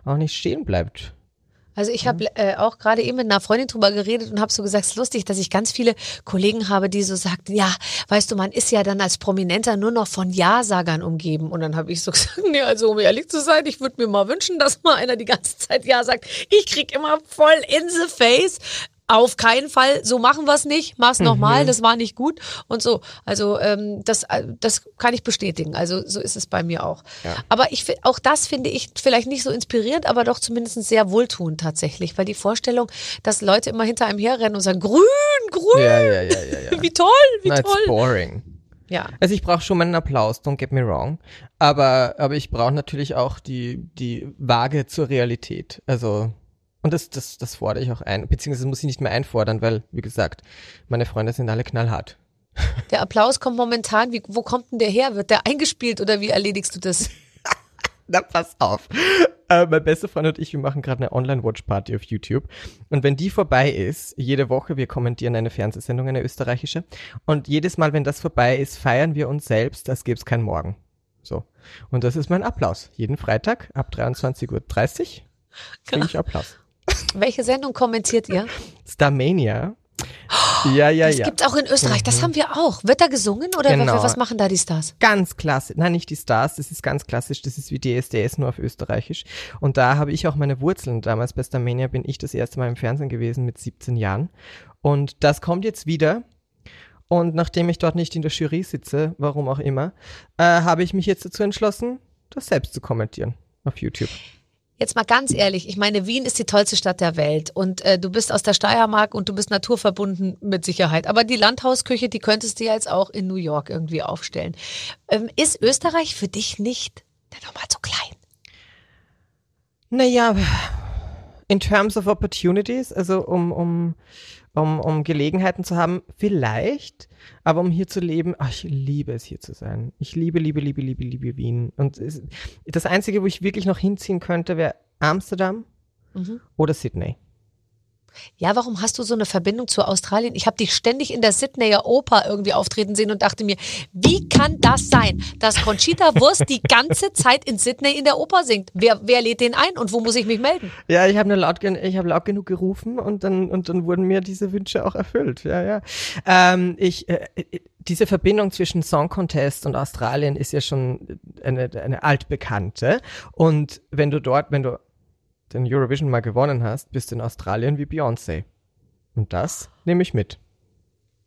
auch nicht stehen bleibt. Also ich habe äh, auch gerade eben mit einer Freundin drüber geredet und habe so gesagt, es ist lustig, dass ich ganz viele Kollegen habe, die so sagten, ja, weißt du, man ist ja dann als Prominenter nur noch von Ja-Sagern umgeben. Und dann habe ich so gesagt, nee, also um ehrlich zu sein, ich würde mir mal wünschen, dass mal einer die ganze Zeit Ja sagt. Ich krieg immer voll in the face. Auf keinen Fall, so machen wir es nicht, mach's nochmal, das war nicht gut und so. Also ähm, das, äh, das kann ich bestätigen. Also so ist es bei mir auch. Aber ich auch das finde ich vielleicht nicht so inspirierend, aber doch zumindest sehr wohltuend tatsächlich, weil die Vorstellung, dass Leute immer hinter einem herrennen und sagen, grün, grün, Ja, ja, ja, ja, ja. wie toll, wie Na, it's toll. boring. Ja. Also ich brauche schon meinen Applaus, don't get me wrong. Aber, aber ich brauche natürlich auch die, die Waage zur Realität. Also, und das, das, das fordere ich auch ein. Beziehungsweise muss ich nicht mehr einfordern, weil, wie gesagt, meine Freunde sind alle knallhart. Der Applaus kommt momentan, wie, wo kommt denn der her? Wird der eingespielt oder wie erledigst du das? Na, pass auf. Äh, mein bester Freund und ich, wir machen gerade eine Online-Watch-Party auf YouTube. Und wenn die vorbei ist, jede Woche, wir kommentieren eine Fernsehsendung, eine österreichische. Und jedes Mal, wenn das vorbei ist, feiern wir uns selbst, als gäbe es kein Morgen. So. Und das ist mein Applaus. Jeden Freitag ab 23.30 Uhr kriege ich Applaus. Welche Sendung kommentiert ihr? Starmania. Ja, ja, Das ja. gibt's auch in Österreich. Das haben wir auch. Wird da gesungen oder Genau. was machen da die Stars? Ganz klassisch. Nein, nicht die Stars, das ist ganz klassisch. Das ist wie DSDS, nur auf Österreichisch. Und da habe ich auch meine Wurzeln. Damals bei Starmania bin ich das erste Mal im Fernsehen gewesen mit 17 Jahren. Und das kommt jetzt wieder. Und nachdem ich dort nicht in der Jury sitze, warum auch immer, äh, habe ich mich jetzt dazu entschlossen, das selbst zu kommentieren auf YouTube. Jetzt mal ganz ehrlich, ich meine, Wien ist die tollste Stadt der Welt und äh, du bist aus der Steiermark und du bist naturverbunden mit Sicherheit. Aber die Landhausküche, die könntest du ja jetzt auch in New York irgendwie aufstellen. Ähm, ist Österreich für dich nicht dann nochmal zu klein? Naja, in terms of opportunities, also um, um, um, um Gelegenheiten zu haben, vielleicht, aber um hier zu leben, ach, ich liebe es hier zu sein. Ich liebe, liebe, liebe, liebe, liebe Wien. Und das Einzige, wo ich wirklich noch hinziehen könnte, wäre Amsterdam oder Sydney. Ja, warum hast du so eine Verbindung zu Australien? Ich habe dich ständig in der Sydneyer Oper irgendwie auftreten sehen und dachte mir, wie kann das sein, dass Conchita Wurst die ganze Zeit in Sydney in der Oper singt? Wer, wer lädt den ein und wo muss ich mich melden? Ja, ich habe laut, habe laut genug gerufen und dann und dann wurden mir diese Wünsche auch erfüllt. Ja, ja. Ähm, ich äh, äh, diese Verbindung zwischen Song Contest und Australien ist ja schon eine, eine altbekannte. Und wenn du dort, wenn du den Eurovision mal gewonnen hast, bist du in Australien wie Beyoncé. Und das nehme ich mit.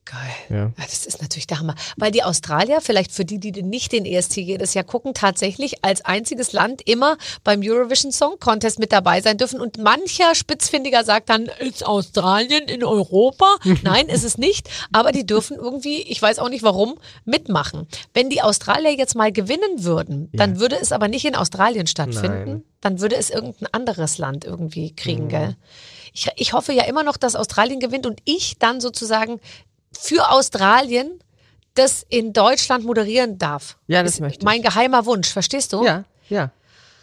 Geil. Ja. Ja, das ist natürlich der Hammer. Weil die Australier, vielleicht für die, die nicht den ESC jedes Jahr gucken, tatsächlich als einziges Land immer beim Eurovision Song Contest mit dabei sein dürfen. Und mancher Spitzfindiger sagt dann, ist Australien in Europa? Nein, ist es nicht. Aber die dürfen irgendwie, ich weiß auch nicht warum, mitmachen. Wenn die Australier jetzt mal gewinnen würden, dann würde es aber nicht in Australien stattfinden. Nein. Dann würde es irgendein anderes Land irgendwie kriegen, gell? Ich, ich hoffe ja immer noch, dass Australien gewinnt und ich dann sozusagen für Australien das in Deutschland moderieren darf. Ja, das ist möchte ich. Mein geheimer Wunsch, verstehst du? Ja, ja.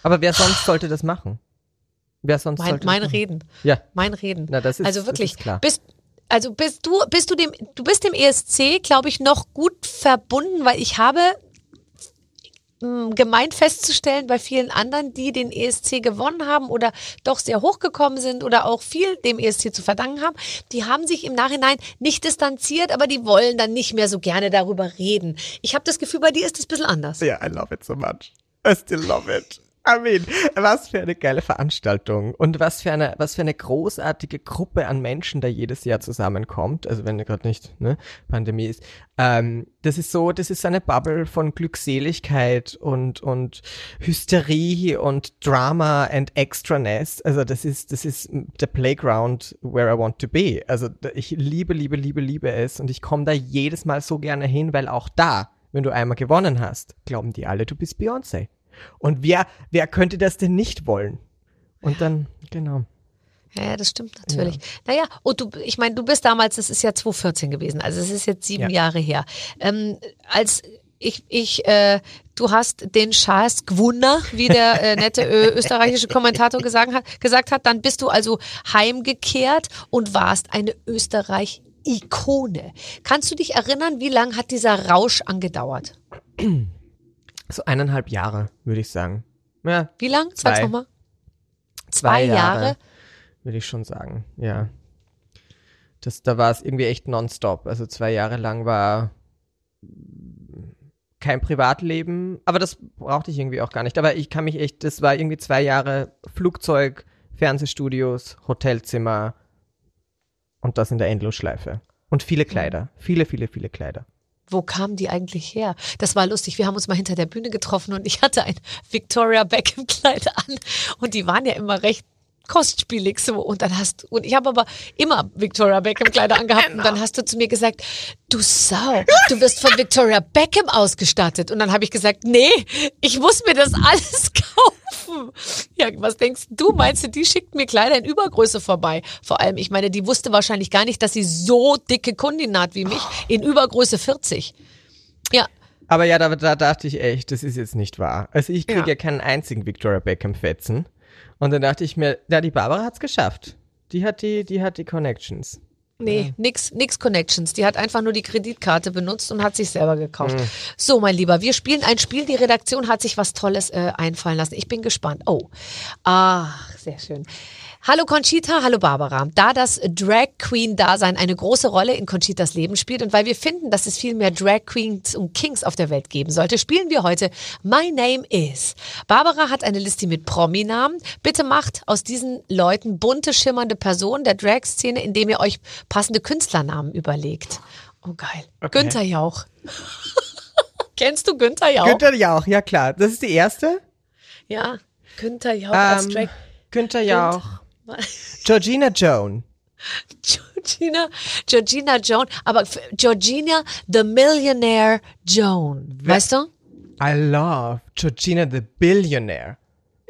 Aber wer sonst sollte das machen? Wer sonst Mein, sollte mein das machen? Reden. Ja. Mein Reden. Na, das ist- also das wirklich. ist klar. Bist, also bist du, bist du dem, du bist dem ESC, glaube ich, noch gut verbunden, weil ich habe mh, gemeint festzustellen bei vielen anderen, die den ESC gewonnen haben oder doch sehr hochgekommen sind oder auch viel dem ESC zu verdanken haben, die haben sich im Nachhinein nicht distanziert, aber die wollen dann nicht mehr so gerne darüber reden. Ich habe das Gefühl, bei dir ist es ein bisschen anders. Yeah, I love it so much. I still love it. Mean, was für eine geile Veranstaltung und was für eine, was für eine großartige Gruppe an Menschen da jedes Jahr zusammenkommt. Also wenn gerade nicht ne, Pandemie ist. Ähm, das ist so, das ist eine Bubble von Glückseligkeit und und Hysterie und Drama and Extraness. Also das ist, das ist the playground where I want to be. Also ich liebe, liebe, liebe, liebe es und ich komme da jedes Mal so gerne hin, weil auch da, wenn du einmal gewonnen hast, glauben die alle, du bist Beyoncé. Und wer, wer könnte das denn nicht wollen? Und dann, genau. Ja, das stimmt natürlich. Naja, und du, ich meine, du bist damals, das ist ja 2014 gewesen, also es ist jetzt sieben Ja. Jahre her. Ähm, als ich, ich, äh, du hast den Schaas gewunder, wie der äh, nette ö, österreichische Kommentator gesagt hat, gesagt hat, dann bist du also heimgekehrt und warst eine Österreich-Ikone. Kannst du dich erinnern, wie lang hat dieser Rausch angedauert? So eineinhalb Jahre, würde ich sagen. Ja, Wie lang? Sag's Zwei. zwei Jahre. Jahre, würde ich schon sagen, ja. Das, da war es irgendwie echt nonstop. Also zwei Jahre lang war kein Privatleben, aber das brauchte ich irgendwie auch gar nicht. Aber ich kann mich echt, das war irgendwie zwei Jahre Flugzeug, Fernsehstudios, Hotelzimmer, Und das in der Endlosschleife. Und viele Kleider. Viele, viele, viele Kleider. Wo kamen die eigentlich her? Das war lustig. Wir haben uns mal hinter der Bühne getroffen und ich hatte ein Victoria Beckham Kleid an und die waren ja immer recht kostspielig so und dann hast und ich habe aber immer Victoria Beckham Kleider angehabt und dann hast du zu mir gesagt, du Sau, du wirst von Victoria Beckham ausgestattet und dann habe ich gesagt, nee, ich muss mir das alles kaufen. Ja, was denkst du? Meinst du, die schickt mir Kleider in Übergröße vorbei? Vor allem, ich meine, die wusste wahrscheinlich gar nicht, dass sie so dicke Kundin hat wie mich in Übergröße 40. Ja, Aber ja, da, da dachte ich echt, das ist jetzt nicht wahr. Also ich kriege ja. Ja. keinen einzigen Victoria Beckham Fetzen. Und dann dachte ich mir, ja, die Barbara hat's geschafft. Die hat die, die hat die Connections. Nee, nix, nix Connections. Die hat einfach nur die Kreditkarte benutzt und hat sich selber gekauft. So, mein Lieber, wir spielen ein Spiel. Die Redaktion hat sich was Tolles äh, einfallen lassen. Ich bin gespannt. Oh, ach, sehr schön. Hallo Conchita, hallo Barbara. Da das Drag Queen Dasein eine große Rolle in Conchitas Leben spielt und weil wir finden, dass es viel mehr Drag Queens und Kings auf der Welt geben sollte, spielen wir heute My Name is. Barbara hat eine Liste mit Prominamen. Bitte macht aus diesen Leuten bunte, schimmernde Personen der Drag-Szene, indem ihr euch passende Künstlernamen überlegt. Oh geil. Günther Jauch. Kennst du Günther Jauch? Günther Jauch, ja klar. Das ist die erste. Ja, Günther Jauch als Ähm, Drag. Günther Jauch. Georgina Joan. Georgina, Georgina Joan, aber Georgina the Millionaire Joan, weißt du? I love Georgina the Billionaire.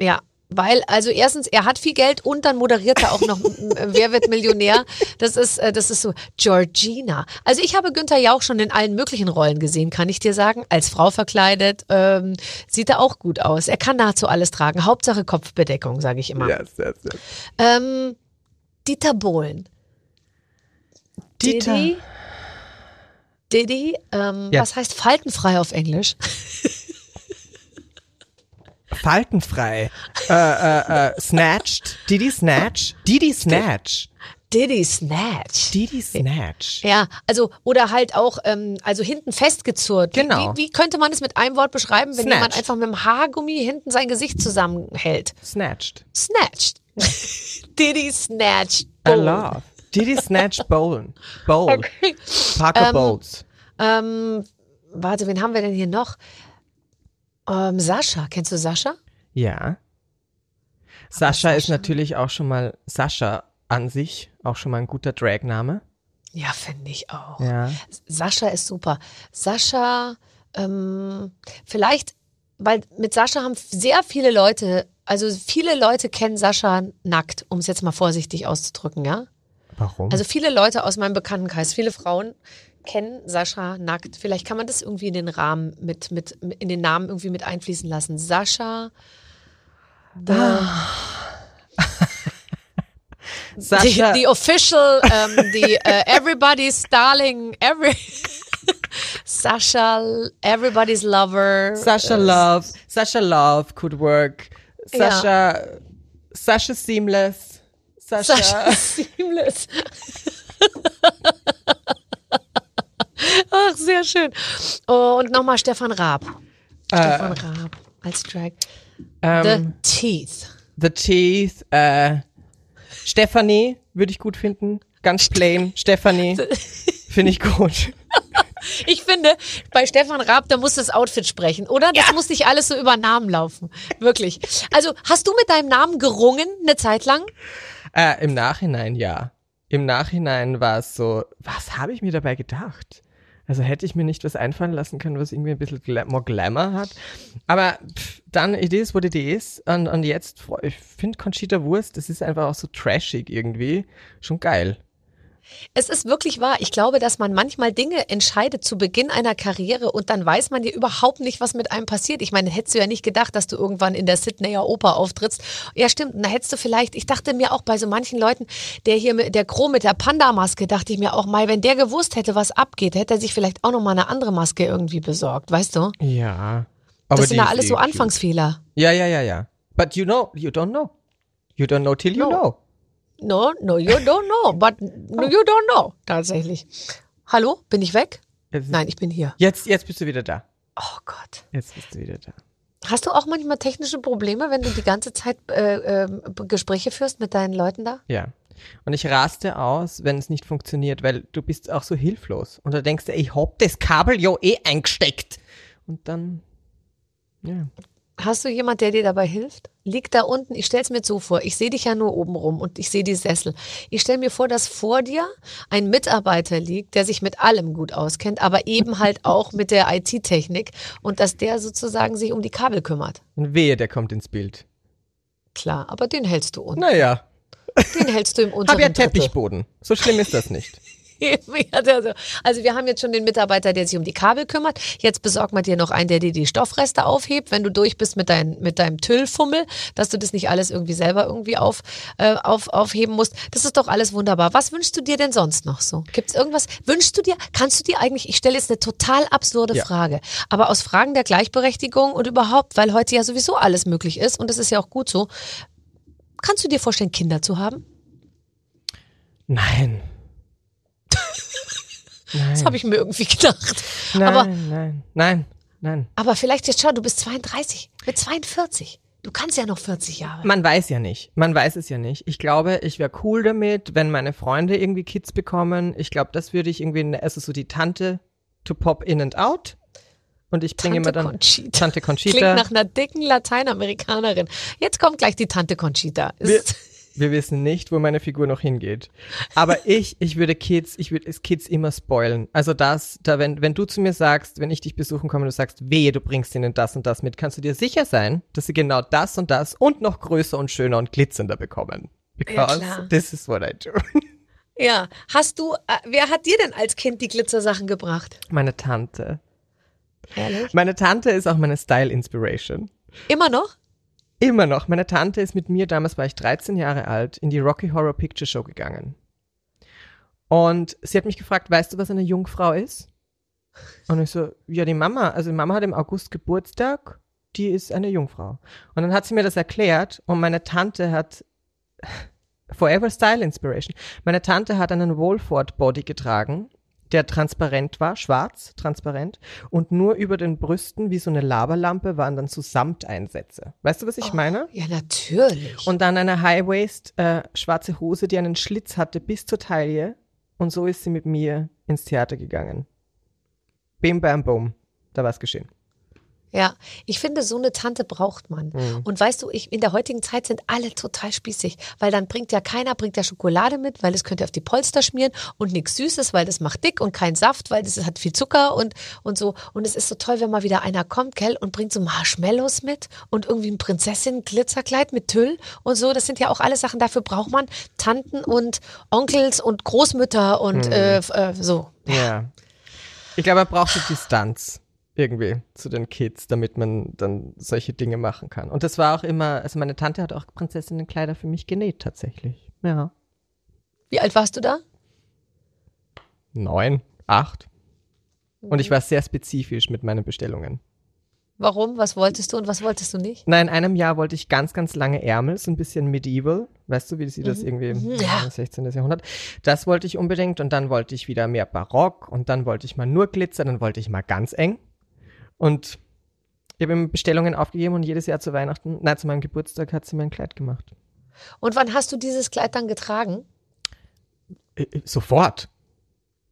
Ja, weil also erstens er hat viel Geld und dann moderiert er auch noch m- Wer wird Millionär? Das ist äh, das ist so Georgina. Also ich habe Günther Jauch schon in allen möglichen Rollen gesehen, kann ich dir sagen. Als Frau verkleidet ähm, sieht er auch gut aus. Er kann nahezu alles tragen. Hauptsache Kopfbedeckung, sage ich immer. Yes, yes, yes. Ähm, Dieter Bohlen. Dieter. Diddy. Diddy, ähm, Ja. was heißt faltenfrei auf Englisch? Faltenfrei. äh, äh, äh, snatched. Didi Snatch. Didi Snatch. Diddy Snatch. Didi Snatch. Ja, also oder halt auch, ähm, also hinten festgezurrt. Wie- Genau. Wie, wie könnte man es mit einem Wort beschreiben, wenn Snatched. jemand einfach mit dem Haargummi hinten sein Gesicht zusammenhält? Snatched. Snatched. Diddy Snatched. I love. Didi Snatch Bowlen. Bowl. Parker Ähm, Bowles. Ähm, warte, wen haben wir denn hier noch? Ähm, Sascha. Kennst du Sascha? Ja. Sascha ist Sascha? natürlich auch schon mal, Sascha an sich, auch schon mal ein guter Dragname. Ja, finde ich auch. Ja. Sascha ist super. Sascha, ähm, vielleicht, weil mit Sascha haben sehr viele Leute, also viele Leute kennen Sascha nackt, um es jetzt mal vorsichtig auszudrücken, ja? Warum? Also viele Leute aus meinem Bekanntenkreis, viele Frauen kennen Sascha nackt. Vielleicht kann man das irgendwie in den Rahmen mit, mit, in den Namen irgendwie mit einfließen lassen. Sascha. The, Sascha, the, the official, ähm, the uh, everybody's darling, every Sascha, everybody's lover. Sasha Love. Sasha Love could work. Sasha, Sasha Seamless. Sasha. Sascha Seamless. Ach, sehr schön. Oh, und nochmal Stefan Raab. Stefan Raab als Drag. The Ähm, Teeth. The Teeth. Äh, Stephanie würde ich gut finden. Ganz plain. Stephanie. Finde ich gut. Ich finde, bei Stefan Raab, da muss das Outfit sprechen, oder? Das muss nicht alles so über Namen laufen. Wirklich. Also, hast du mit deinem Namen gerungen eine Zeit lang? Äh, Im Nachhinein ja. Im Nachhinein war es so, was habe ich mir dabei gedacht? Also hätte ich mir nicht was einfallen lassen können, was irgendwie ein bisschen Gla more Glamour hat. Aber pff, dann, it is what it is. Und, und jetzt, ich finde Conchita Wurst, das ist einfach auch so trashig irgendwie. Schon geil. Es ist wirklich wahr. Ich glaube, dass man manchmal Dinge entscheidet zu Beginn einer Karriere und dann weiß man ja überhaupt nicht, was mit einem passiert. Ich meine, hättest du ja nicht gedacht, dass du irgendwann in der Sydneyer Oper auftrittst. Ja, stimmt. Und da hättest du vielleicht, ich dachte mir auch bei so manchen Leuten, der hier mit der Crow mit der Panda-Maske, dachte ich mir auch mal, wenn der gewusst hätte, was abgeht, hätte er sich vielleicht auch noch mal eine andere Maske irgendwie besorgt, weißt du? Ja. Aber Das sind ja alles so cute. Anfangsfehler. Ja, ja, ja, ja. But you know, you don't know. You don't know till you No. know. No, no, you don't know, but no, you don't know. Tatsächlich. Hallo, bin ich weg? Jetzt, Nein, ich bin hier. Jetzt, jetzt bist du wieder da. Oh Gott. Jetzt bist du wieder da. Hast du auch manchmal technische Probleme, wenn du die ganze Zeit äh, ähm, Gespräche führst mit deinen Leuten da? Ja. Und ich raste aus, wenn es nicht funktioniert, weil du bist auch so hilflos. Und da denkst du, ich hab das Kabel ja eh eingesteckt. Und dann, ja. Hast du jemand, der dir dabei hilft? Liegt da unten, ich stelle es mir so vor, ich sehe dich ja nur oben rum und ich sehe die Sessel. Ich stelle mir vor, dass vor dir ein Mitarbeiter liegt, der sich mit allem gut auskennt, aber eben halt auch mit der IT-Technik und dass der sozusagen sich um die Kabel kümmert. Und wehe, der kommt ins Bild. Klar, aber den hältst du unten. Naja, Den hältst du im unteren hab ja. Teppichboden. So schlimm ist das nicht. Also- Also wir haben jetzt schon den Mitarbeiter, der sich um die Kabel kümmert. Jetzt besorgt man dir noch einen, der dir die Stoffreste aufhebt, wenn du durch bist mit, dein, mit deinem Tüllfummel, dass du das nicht alles irgendwie selber irgendwie auf, äh, auf, aufheben musst. Das ist doch alles wunderbar. Was wünschst du dir denn sonst noch so? Gibt es irgendwas? Wünschst du dir, kannst du dir eigentlich, ich stelle jetzt eine total absurde Ja. Frage, aber aus Fragen der Gleichberechtigung und überhaupt, weil heute ja sowieso alles möglich ist und das ist ja auch gut so, kannst du dir vorstellen, Kinder zu haben? Nein. Nein. Das habe ich mir irgendwie gedacht. nein, aber nein, nein, nein. Aber vielleicht jetzt schau, du bist 32, mit 42. Du kannst ja noch 40 Jahre. Man weiß ja nicht. Man weiß es ja nicht. Ich glaube, ich wäre cool damit, wenn meine Freunde irgendwie Kids bekommen. Ich glaube, das würde ich irgendwie, also so die Tante to pop in and out. Und ich bringe immer Tante dann Conchita. Tante Klingt Conchita. nach einer dicken Lateinamerikanerin. Jetzt kommt gleich die Tante Conchita. Wir, wir wissen nicht, wo meine Figur noch hingeht. Aber ich, ich würde Kids, ich würde es Kids immer spoilen. Also das, da, wenn, wenn du zu mir sagst, wenn ich dich besuchen komme, du sagst, wehe, du bringst ihnen das und das mit, kannst du dir sicher sein, dass sie genau das und das und noch größer und schöner und glitzernder bekommen. Because klar. this is what I do. ja. Hast du, äh, wer hat dir denn als Kind die Glitzersachen gebracht? Meine Tante. Ehrlich? Meine Tante ist auch meine Style-Inspiration. Immer noch? Immer noch. Meine Tante ist mit mir, damals war ich 13 Jahre alt, in die Rocky Horror Picture Show gegangen. Und sie hat mich gefragt, weißt du, was eine Jungfrau ist? Und ich so, ja, die Mama, also die Mama hat im August Geburtstag, die ist eine Jungfrau. Und dann hat sie mir das erklärt und meine Tante hat Forever Style Inspiration. Meine Tante hat einen Wolford Body getragen, der transparent war, schwarz, transparent, und nur über den Brüsten wie so eine Lavalampe waren dann so Samteinsätze. Weißt du, was ich meine? Ja, natürlich. Und dann eine High-Waist, äh, schwarze Hose, die einen Schlitz hatte bis zur Taille. Und so ist sie mit mir ins Theater gegangen. Bim, bam, boom. Da war's geschehen. Ja, ich finde, so eine Tante braucht man. Mhm. Und weißt du, ich, in der heutigen Zeit sind alle total spießig, weil dann bringt ja keiner, bringt ja Schokolade mit, weil das könnt ihr auf die Polster schmieren und nichts Süßes, weil das macht dick und kein Saft, weil das hat viel Zucker und, und so. Und es ist so toll, wenn mal wieder einer kommt, gell, und bringt so Marshmallows mit und irgendwie ein Prinzessin-Glitzerkleid mit Tüll und so. Das sind ja auch alles Sachen, dafür braucht man Tanten und Onkels und Großmütter und Mhm. äh, äh, so. Ja. Ich glaube, man braucht die Distanz irgendwie zu den Kids, damit man dann solche Dinge machen kann. Und das war auch immer, also meine Tante hat auch Prinzessinnenkleider für mich genäht tatsächlich. Ja. Wie alt warst du da? Neun, acht. Und ich war sehr spezifisch mit meinen Bestellungen. Warum? Was wolltest du und was wolltest du nicht? Na, in einem Jahr wollte ich ganz, ganz lange Ärmel, so ein bisschen medieval. Weißt du, wie sie das irgendwie im Ja. 16. Jahrhundert? Das wollte ich unbedingt und dann wollte ich wieder mehr Barock und dann wollte ich mal nur Glitzer, dann wollte ich mal ganz eng. Und ich habe immer Bestellungen aufgegeben und jedes Jahr zu Weihnachten, nein, zu meinem Geburtstag hat sie mir ein Kleid gemacht. Und wann hast du dieses Kleid dann getragen? Äh, äh, Sofort.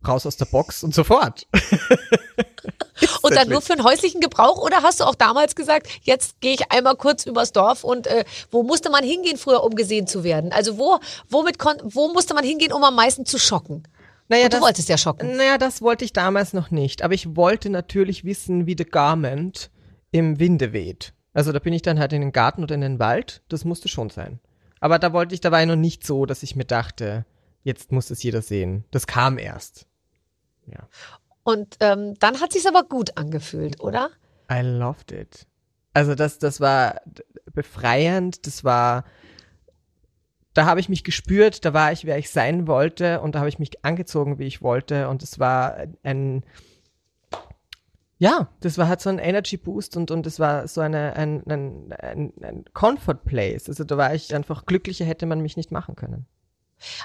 Raus aus der Box und sofort. Und dann nur für den häuslichen Gebrauch? Oder hast du auch damals gesagt, jetzt gehe ich einmal kurz übers Dorf und äh, wo musste man hingehen früher, um gesehen zu werden? Also wo, womit kon wo musste man hingehen, um am meisten zu schocken? Naja, Und du wolltest ja schocken. Naja, das wollte ich damals noch nicht. Aber ich wollte natürlich wissen, wie The Garment im Winde weht. Also da bin ich dann halt in den Garten oder in den Wald. Das musste schon sein. Aber da wollte ich, da war ich noch nicht so, dass ich mir dachte, jetzt muss es jeder sehen. Das kam erst. Ja. Und ähm, dann hat sich's aber gut angefühlt, oder? I loved it. Also das, das war befreiend, das war, da habe ich mich gespürt, da war ich, wer ich sein wollte und da habe ich mich angezogen, wie ich wollte und es war ein, ja, das war halt so ein Energy Boost und, und es war so eine, ein, ein, ein, ein Comfort Place. Also da war ich einfach glücklicher, hätte man mich nicht machen können.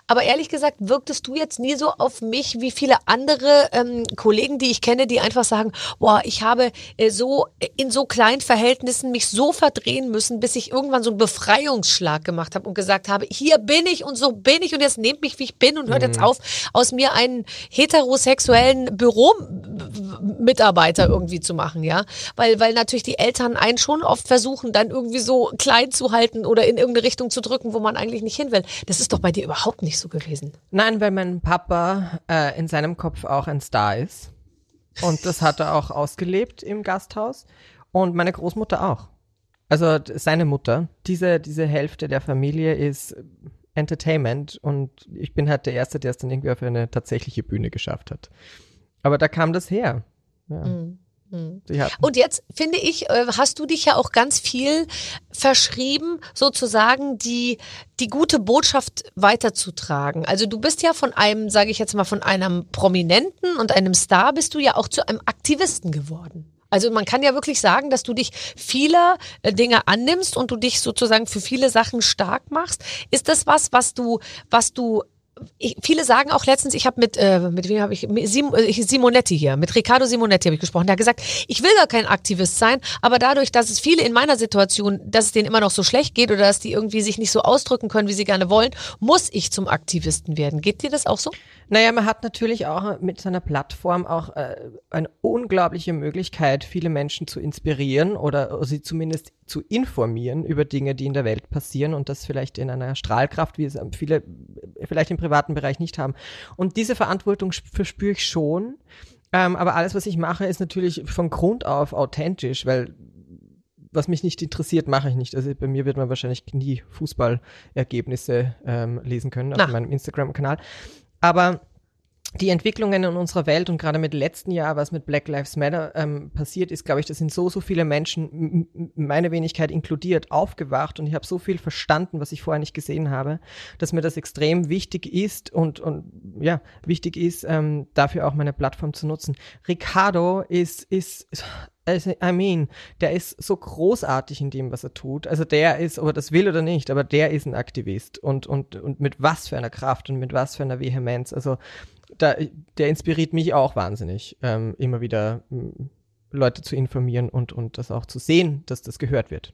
Aber ehrlich gesagt, wirktest du jetzt nie so auf mich wie viele andere ähm, Kollegen, die ich kenne, die einfach sagen, boah, ich habe äh, so in so kleinen Verhältnissen mich so verdrehen müssen, bis ich irgendwann so einen Befreiungsschlag gemacht habe und gesagt habe, hier bin ich und so bin ich und jetzt nehmt mich, wie ich bin und hört jetzt auf, aus mir einen heterosexuellen Büromitarbeiter irgendwie zu machen, ja, weil weil natürlich die Eltern einen schon oft versuchen, dann irgendwie so klein zu halten oder in irgendeine Richtung zu drücken, wo man eigentlich nicht hin will. Das ist doch bei dir überhaupt nicht so gewesen. Nein, weil mein Papa äh, in seinem Kopf auch ein Star ist. Und das hat er auch ausgelebt im Gasthaus. Und meine Großmutter auch. Also seine Mutter. Diese, diese Hälfte der Familie ist Entertainment. Und ich bin halt der Erste, der es dann irgendwie auf eine tatsächliche Bühne geschafft hat. Aber da kam das her. Ja. Sie hat, Und jetzt finde ich, äh, hast du dich ja auch ganz viel verschrieben, sozusagen die, die gute Botschaft weiterzutragen. Also du bist ja von einem, sage ich jetzt mal, von einem Prominenten und einem Star bist du ja auch zu einem Aktivisten geworden. Also man kann ja wirklich sagen, dass du dich vieler äh, Dinge annimmst und du dich sozusagen für viele Sachen stark machst. Ist das was, was du, was du ich, viele sagen auch letztens, ich habe mit, äh, mit wem habe ich, Sim, äh, Simonetti hier, mit Riccardo Simonetti habe ich gesprochen, der hat gesagt, ich will gar kein Aktivist sein, aber dadurch, dass es viele in meiner Situation, dass es denen immer noch so schlecht geht oder dass die irgendwie sich nicht so ausdrücken können, wie sie gerne wollen, muss ich zum Aktivisten werden. Geht dir das auch so? Naja, man hat natürlich auch mit seiner Plattform auch äh, eine unglaubliche Möglichkeit, viele Menschen zu inspirieren oder sie zumindest zu informieren über Dinge, die in der Welt passieren und das vielleicht in einer Strahlkraft, wie es viele vielleicht im privaten Bereich nicht haben. Und diese Verantwortung sp- verspüre ich schon. Ähm, aber alles, was ich mache, ist natürlich von Grund auf authentisch, weil was mich nicht interessiert, mache ich nicht. Also bei mir wird man wahrscheinlich nie Fußballergebnisse ähm, lesen können auf Na. meinem Instagram-Kanal. Aber die Entwicklungen in unserer Welt und gerade mit letzten Jahr, was mit Black Lives Matter ähm, passiert ist, glaube ich, da sind so, so viele Menschen, meine Wenigkeit inkludiert, aufgewacht und ich habe so viel verstanden, was ich vorher nicht gesehen habe, dass mir das extrem wichtig ist und, und ja, wichtig ist, ähm, dafür auch meine Plattform zu nutzen. Ricardo ist, ist, also, I mean, der ist so großartig in dem, was er tut. Also der ist, ob er das will oder nicht, aber der ist ein Aktivist und, und, und mit was für einer Kraft und mit was für einer Vehemenz. Also da, der inspiriert mich auch wahnsinnig, ähm, immer wieder Leute zu informieren und, und das auch zu sehen, dass das gehört wird.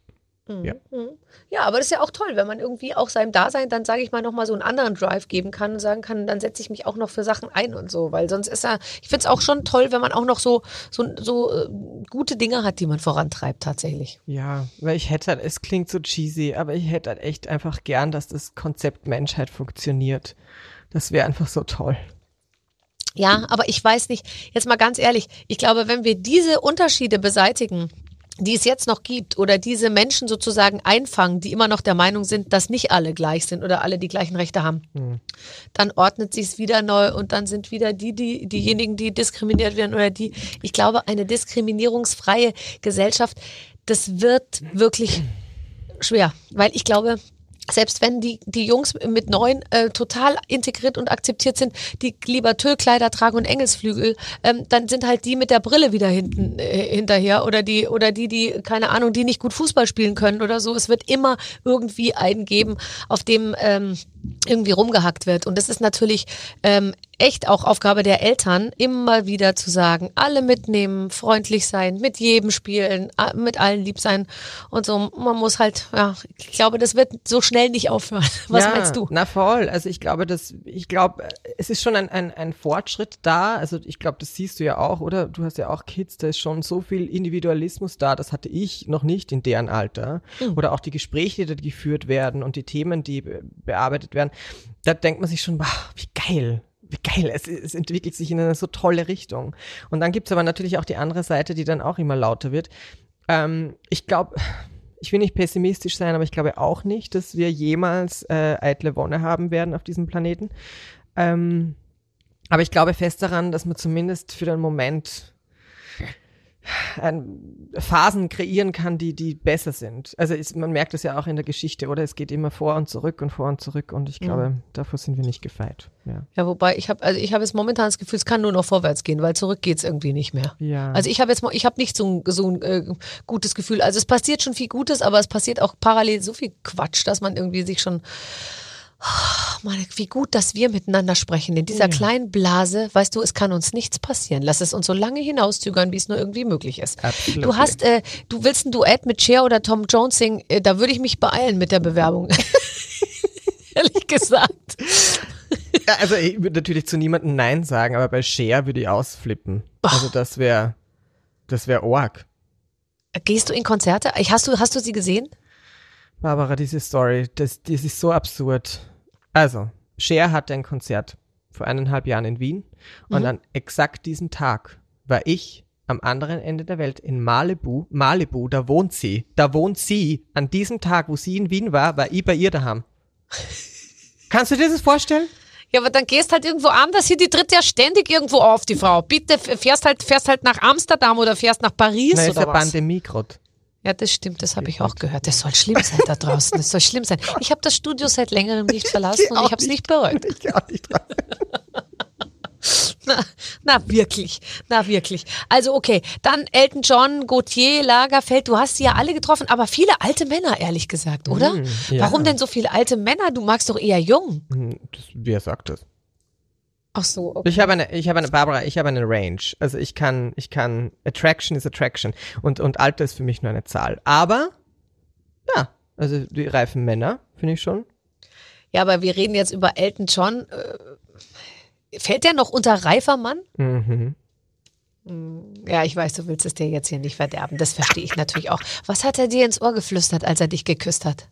Ja. Mhm. Ja, aber das ist ja auch toll, wenn man irgendwie auch seinem Dasein dann, sage ich mal, nochmal so einen anderen Drive geben kann und sagen kann, dann setze ich mich auch noch für Sachen ein und so, weil sonst ist ja, ich finde es auch schon toll, wenn man auch noch so, so, so äh, gute Dinge hat, die man vorantreibt tatsächlich. Ja, weil ich hätte halt, es klingt so cheesy, aber ich hätte halt echt einfach gern, dass das Konzept Menschheit funktioniert. Das wäre einfach so toll. Ja, aber ich weiß nicht, jetzt mal ganz ehrlich, ich glaube, wenn wir diese Unterschiede beseitigen, die es jetzt noch gibt, oder diese Menschen sozusagen einfangen, die immer noch der Meinung sind, dass nicht alle gleich sind oder alle die gleichen Rechte haben, dann ordnet sich es wieder neu und dann sind wieder die, die, diejenigen, die diskriminiert werden oder die, ich glaube, eine diskriminierungsfreie Gesellschaft, das wird wirklich schwer, weil ich glaube, selbst wenn die, die Jungs mit neun äh, total integriert und akzeptiert sind, die lieber Tüllkleider tragen und Engelsflügel, ähm, dann sind halt die mit der Brille wieder hinten äh, hinterher oder die oder die die keine Ahnung, die nicht gut Fußball spielen können oder so. Es wird immer irgendwie einen geben, auf dem ähm, irgendwie rumgehackt wird und das ist natürlich ähm, echt auch Aufgabe der Eltern, immer wieder zu sagen, alle mitnehmen, freundlich sein, mit jedem spielen, mit allen lieb sein und so. Man muss halt, ja, ich glaube, das wird so schnell nicht aufhören. Was ja, meinst du? Na voll. Also ich glaube, dass ich glaube, es ist schon ein, ein, ein Fortschritt da. Also ich glaube, das siehst du ja auch, oder? Du hast ja auch Kids, da ist schon so viel Individualismus da. Das hatte ich noch nicht in deren Alter. Mhm. Oder auch die Gespräche, die geführt werden und die Themen, die be bearbeitet werden. Da denkt man sich schon, wow, wie geil. Wie geil, es, es entwickelt sich in eine so tolle Richtung. Und dann gibt's aber natürlich auch die andere Seite, die dann auch immer lauter wird. Ähm, ich glaube, ich will nicht pessimistisch sein, aber ich glaube auch nicht, dass wir jemals äh, eitle Wonne haben werden auf diesem Planeten. Ähm, aber ich glaube fest daran, dass man zumindest für den Moment Phasen kreieren kann, die, die besser sind. Also ist, man merkt es ja auch in der Geschichte, oder? Es geht immer vor und zurück und vor und zurück und ich glaube, davor sind wir nicht gefeit. Ja. Ja, wobei ich habe, also ich habe jetzt momentan das Gefühl, es kann nur noch vorwärts gehen, weil zurück geht's irgendwie nicht mehr. Ja. Also ich habe jetzt, ich habe nicht so ein, so ein äh, gutes Gefühl. Also es passiert schon viel Gutes, aber es passiert auch parallel so viel Quatsch, dass man irgendwie sich schon Ach, Mann, wie gut, dass wir miteinander sprechen. In dieser kleinen Blase, weißt du, es kann uns nichts passieren. Lass es uns so lange hinauszögern, wie es nur irgendwie möglich ist. Absolutely. Du hast, äh, du willst ein Duett mit Cher oder Tom Jones singen, äh, da würde ich mich beeilen mit der Bewerbung. Ehrlich gesagt. Ja, also ich würde natürlich zu niemandem Nein sagen, aber bei Cher würde ich ausflippen. Also das wäre, das wäre arg. Gehst du in Konzerte? Ich, hast, du, hast du sie gesehen? Barbara, diese Story, das, das ist so absurd. Also, Cher hatte ein Konzert vor eineinhalb Jahren in Wien und an exakt diesem Tag war ich am anderen Ende der Welt in Malibu. Malibu, da wohnt sie. Da wohnt sie. An diesem Tag, wo sie in Wien war, war ich bei ihr daheim. Kannst du dir das vorstellen? Ja, aber dann gehst halt irgendwo anders. Hier, die tritt ja ständig irgendwo auf, die Frau. Bitte fährst halt, fährst halt nach Amsterdam oder fährst nach Paris Na, ist oder ja was? Pandemie gerade. Ja, das stimmt, das habe ich auch gehört. Das soll schlimm sein da draußen. Das soll schlimm sein. Ich habe das Studio seit längerem nicht verlassen und ich habe es nicht bereut. Ich geh auch nicht dran. Na, na, wirklich. Na, wirklich. Also, okay. Dann Elton John, Gauthier, Lagerfeld. Du hast sie ja alle getroffen, aber viele alte Männer, ehrlich gesagt, oder? Mm, ja. Warum denn so viele alte Männer? Du magst doch eher jung. Hm, Das, wer sagt das? Ach so, okay. Ich habe eine, ich habe eine, Barbara, ich habe eine Range. Also ich kann, ich kann, Attraction is Attraction. Und, und Alter ist für mich nur eine Zahl. Aber, ja, also die reifen Männer, finde ich schon. Ja, aber wir reden jetzt über Elton John. Äh, fällt der noch unter reifer Mann? Mhm. Ja, ich weiß, du willst es dir jetzt hier nicht verderben. Das verstehe ich natürlich auch. Was hat er dir ins Ohr geflüstert, als er dich geküsst hat?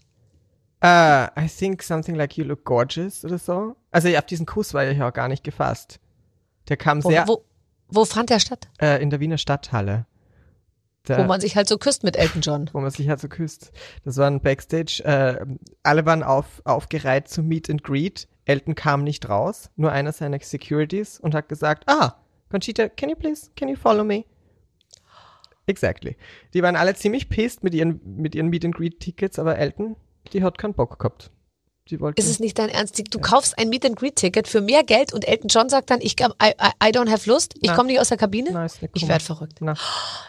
Uh, I think something like you look gorgeous oder so. Also auf diesen Kuss war ich auch gar nicht gefasst. Der kam Wo, sehr wo, wo fand der statt? äh, in der Wiener Stadthalle. Da, Wo man sich halt so küsst mit Elton John. wo man sich halt so küsst. Das war ein Backstage. Äh, alle waren auf, aufgereiht zum Meet and Greet. Elton kam nicht raus, nur einer seiner Securities und hat gesagt, ah, Conchita, can you please, can you follow me? Exactly. Die waren alle ziemlich pissed mit ihren, mit ihren Meet and Greet Tickets, aber Elton, die hat keinen Bock gehabt. Die wollte. Ist es nicht dein Ernst? Du kaufst ein Meet and Greet Ticket für mehr Geld und Elton John sagt dann, ich I, I, I don't have Lust, ich komme nicht aus der Kabine. Nicht ich werde verrückt. Na,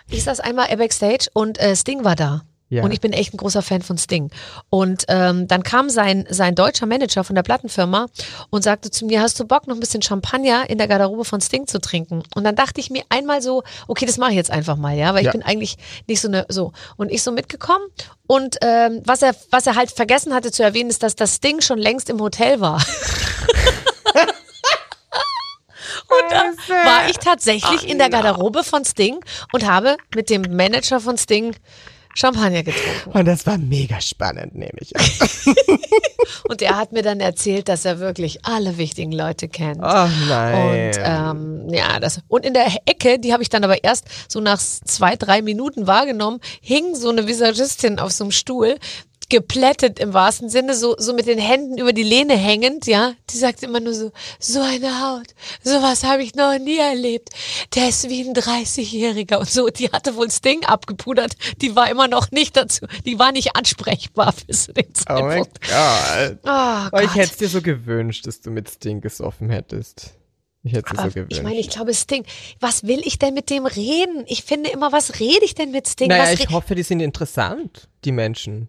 Ich saß einmal Backstage und äh, Sting war da. Ja. Und ich bin echt ein großer Fan von Sting. Und ähm, dann kam sein, sein deutscher Manager von der Plattenfirma und sagte zu mir, hast du Bock, noch ein bisschen Champagner in der Garderobe von Sting zu trinken? Und dann dachte ich mir einmal so, okay, das mache ich jetzt einfach mal, ja, weil Ja. ich bin eigentlich nicht so eine, so. Und ich so mitgekommen. Und ähm, was er, was er halt vergessen hatte zu erwähnen, ist, dass das Sting schon längst im Hotel war. Und da war ich tatsächlich in der Garderobe von Sting und habe mit dem Manager von Sting Champagner getrunken. und das war mega spannend, nehme ich an. Und er hat mir dann erzählt, dass er wirklich alle wichtigen Leute kennt. Oh nein. Und ähm, ja, das und in der Ecke, die habe ich dann aber erst so nach zwei, drei Minuten wahrgenommen, hing so eine Visagistin auf so einem Stuhl, geplättet im wahrsten Sinne, so, so mit den Händen über die Lehne hängend, ja. Die sagt immer nur so, so eine Haut, sowas habe ich noch nie erlebt. Der ist wie ein 30-Jähriger und so. Die hatte wohl das Ding abgepudert. Die war immer noch nicht dazu, die war nicht ansprechbar bis zu dem oh mein Zeitpunkt. Gott. Oh, Gott. ich hätte es dir so gewünscht, dass du mit Sting gesoffen hättest. Ich hätte es so gewünscht. ich meine, ich glaube, Sting, was will ich denn mit dem reden? Ich finde immer, was rede ich denn mit Sting? naja, was ich hoffe, die sind interessant, die Menschen.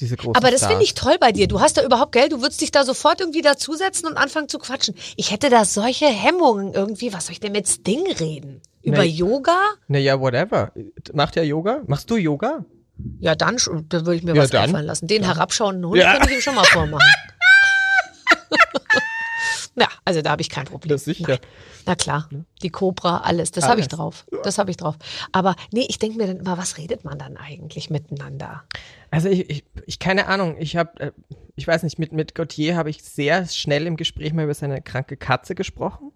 Diese großen aber das finde ich toll bei dir. Du hast da überhaupt Geld, du würdest dich da sofort irgendwie dazusetzen und anfangen zu quatschen. Ich hätte da solche Hemmungen irgendwie. Was soll ich denn mit Sting reden? Über Nee. Yoga? Naja, whatever. Macht ja Yoga? Machst du Yoga? Ja, dann, schon- da würde ich mir Ja, was dann. einfallen lassen. Den herabschauenden Hund Ja. könnte ich ihm schon mal vormachen. ja, also da habe ich kein Problem. Das sicher. Na klar, die Cobra, alles, das habe ich drauf. Das habe ich drauf. Aber nee, ich denke mir dann immer, was redet man dann eigentlich miteinander? Also ich, ich, ich keine Ahnung, ich habe, äh, ich weiß nicht, mit, mit Gautier habe ich sehr schnell im Gespräch mal über seine kranke Katze gesprochen.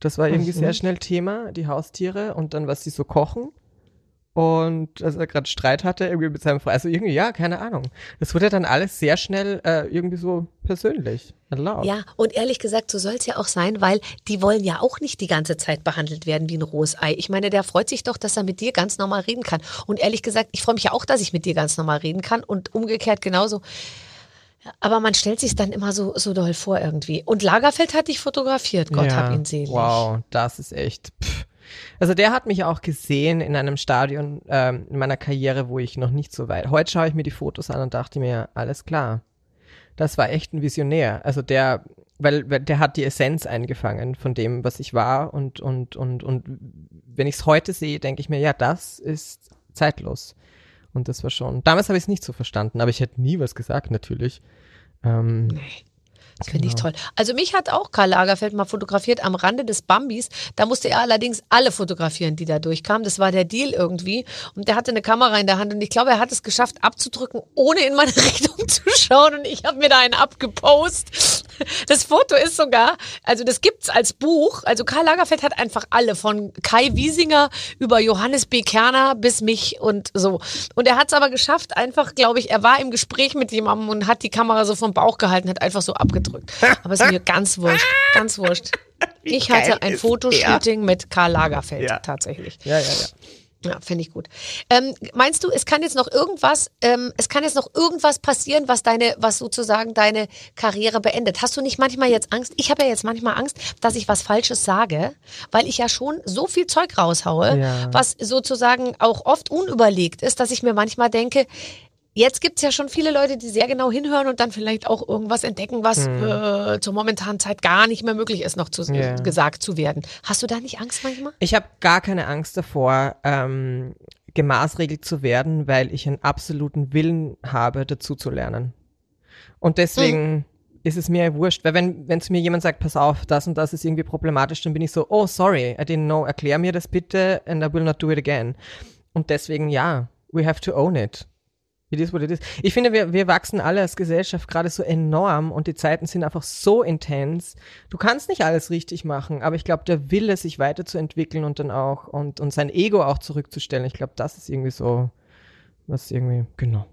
Das war irgendwie Mhm. sehr schnell Thema, die Haustiere und dann, was sie so kochen. Und dass er gerade Streit hatte irgendwie mit seinem Freund. Also irgendwie, ja, keine Ahnung. Das wurde dann alles sehr schnell äh, irgendwie so persönlich. Erlaubt. Ja, und ehrlich gesagt, so soll es ja auch sein, weil die wollen ja auch nicht die ganze Zeit behandelt werden wie ein rohes Ei. Ich meine, der freut sich doch, dass er mit dir ganz normal reden kann. Und ehrlich gesagt, ich freue mich ja auch, dass ich mit dir ganz normal reden kann und umgekehrt genauso. Aber man stellt sich dann immer so, so doll vor irgendwie. Und Lagerfeld hat dich fotografiert, Gott Ja, hab ihn selig. Wow, das ist echt. Pff. Also der hat mich auch gesehen in einem Stadion ähm, in meiner Karriere, wo ich noch nicht so weit. Heute schaue ich mir die Fotos an und dachte mir, alles klar. das war echt ein Visionär. Also der, weil, weil der hat die Essenz eingefangen von dem, was ich war und, und, und, und wenn ich es heute sehe, denke ich mir, ja, das ist zeitlos. Und das war schon, damals habe ich es nicht so verstanden, aber ich hätte nie was gesagt, natürlich. Ähm, Nee. Das finde ich Genau. toll. Also mich hat auch Karl Lagerfeld mal fotografiert am Rande des Bambis. Da musste er allerdings alle fotografieren, die da durchkamen. Das war der Deal irgendwie. Und der hatte eine Kamera in der Hand und ich glaube, er hat es geschafft abzudrücken, ohne in meine Richtung zu schauen. Und ich habe mir da einen abgepost. Das Foto ist sogar, also das gibt's als Buch. Also Karl Lagerfeld hat einfach alle von Kai Wiesinger über Johannes B. Kerner bis mich und so. Und er hat es aber geschafft, einfach, glaube ich, er war im Gespräch mit jemandem und hat die Kamera so vom Bauch gehalten, hat einfach so abgedrückt. Aber ist mir ganz wurscht, ganz wurscht. Ich hatte ein Fotoshooting mit Karl Lagerfeld Ja. tatsächlich. ja, ja, ja. Ja, finde ich gut. Ähm, meinst du, es kann jetzt noch irgendwas, ähm, es kann jetzt noch irgendwas passieren, was deine, was sozusagen deine Karriere beendet? Hast du nicht manchmal jetzt Angst? Ich habe ja jetzt manchmal Angst, dass ich was Falsches sage, weil ich ja schon so viel Zeug raushaue, Ja. was sozusagen auch oft unüberlegt ist, dass ich mir manchmal denke, Jetzt gibt's ja schon viele Leute, die sehr genau hinhören und dann vielleicht auch irgendwas entdecken, was äh, zur momentanen Zeit gar nicht mehr möglich ist, noch zu, Ja. gesagt zu werden. Hast du da nicht Angst manchmal? Ich habe gar keine Angst davor, ähm, gemaßregelt zu werden, weil ich einen absoluten Willen habe, dazu zu lernen. Und deswegen ist es mir wurscht, weil wenn, wenn zu mir jemand sagt, pass auf, das und das ist irgendwie problematisch, dann bin ich so, oh, sorry, I didn't know, erklär mir das bitte and I will not do it again. Und deswegen, ja, we have to own it. It is what it is. Ich finde, wir, wir wachsen alle als Gesellschaft gerade so enorm und die Zeiten sind einfach so intens. Du kannst nicht alles richtig machen, aber ich glaube, der Wille, sich weiterzuentwickeln und dann auch und, und sein Ego auch zurückzustellen, ich glaube, das ist irgendwie so, was irgendwie, genau.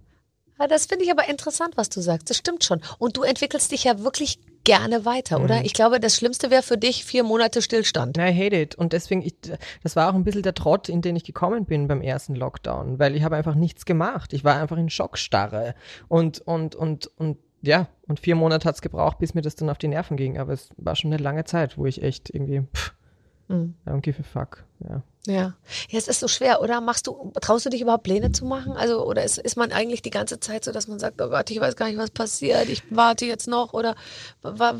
Ja, das finde ich aber interessant, was du sagst. Das stimmt schon. Und du entwickelst dich ja wirklich gerne weiter, oder? Ich glaube, das Schlimmste wäre für dich vier Monate Stillstand. I hate it. Und deswegen, ich, das war auch ein bisschen der Trott, in den ich gekommen bin beim ersten Lockdown, weil ich habe einfach nichts gemacht. Ich war einfach in Schockstarre. Und, und, und, und, ja, und vier Monate hat's gebraucht, bis mir das dann auf die Nerven ging. Aber es war schon eine lange Zeit, wo ich echt irgendwie, pff, Hm. I don't give a fuck. Ja. Ja. Ja, es ist so schwer, oder? Machst du, traust du dich überhaupt Pläne zu machen? Also, oder ist, ist man eigentlich die ganze Zeit so, dass man sagt, oh Gott, ich weiß gar nicht, was passiert, ich warte jetzt noch oder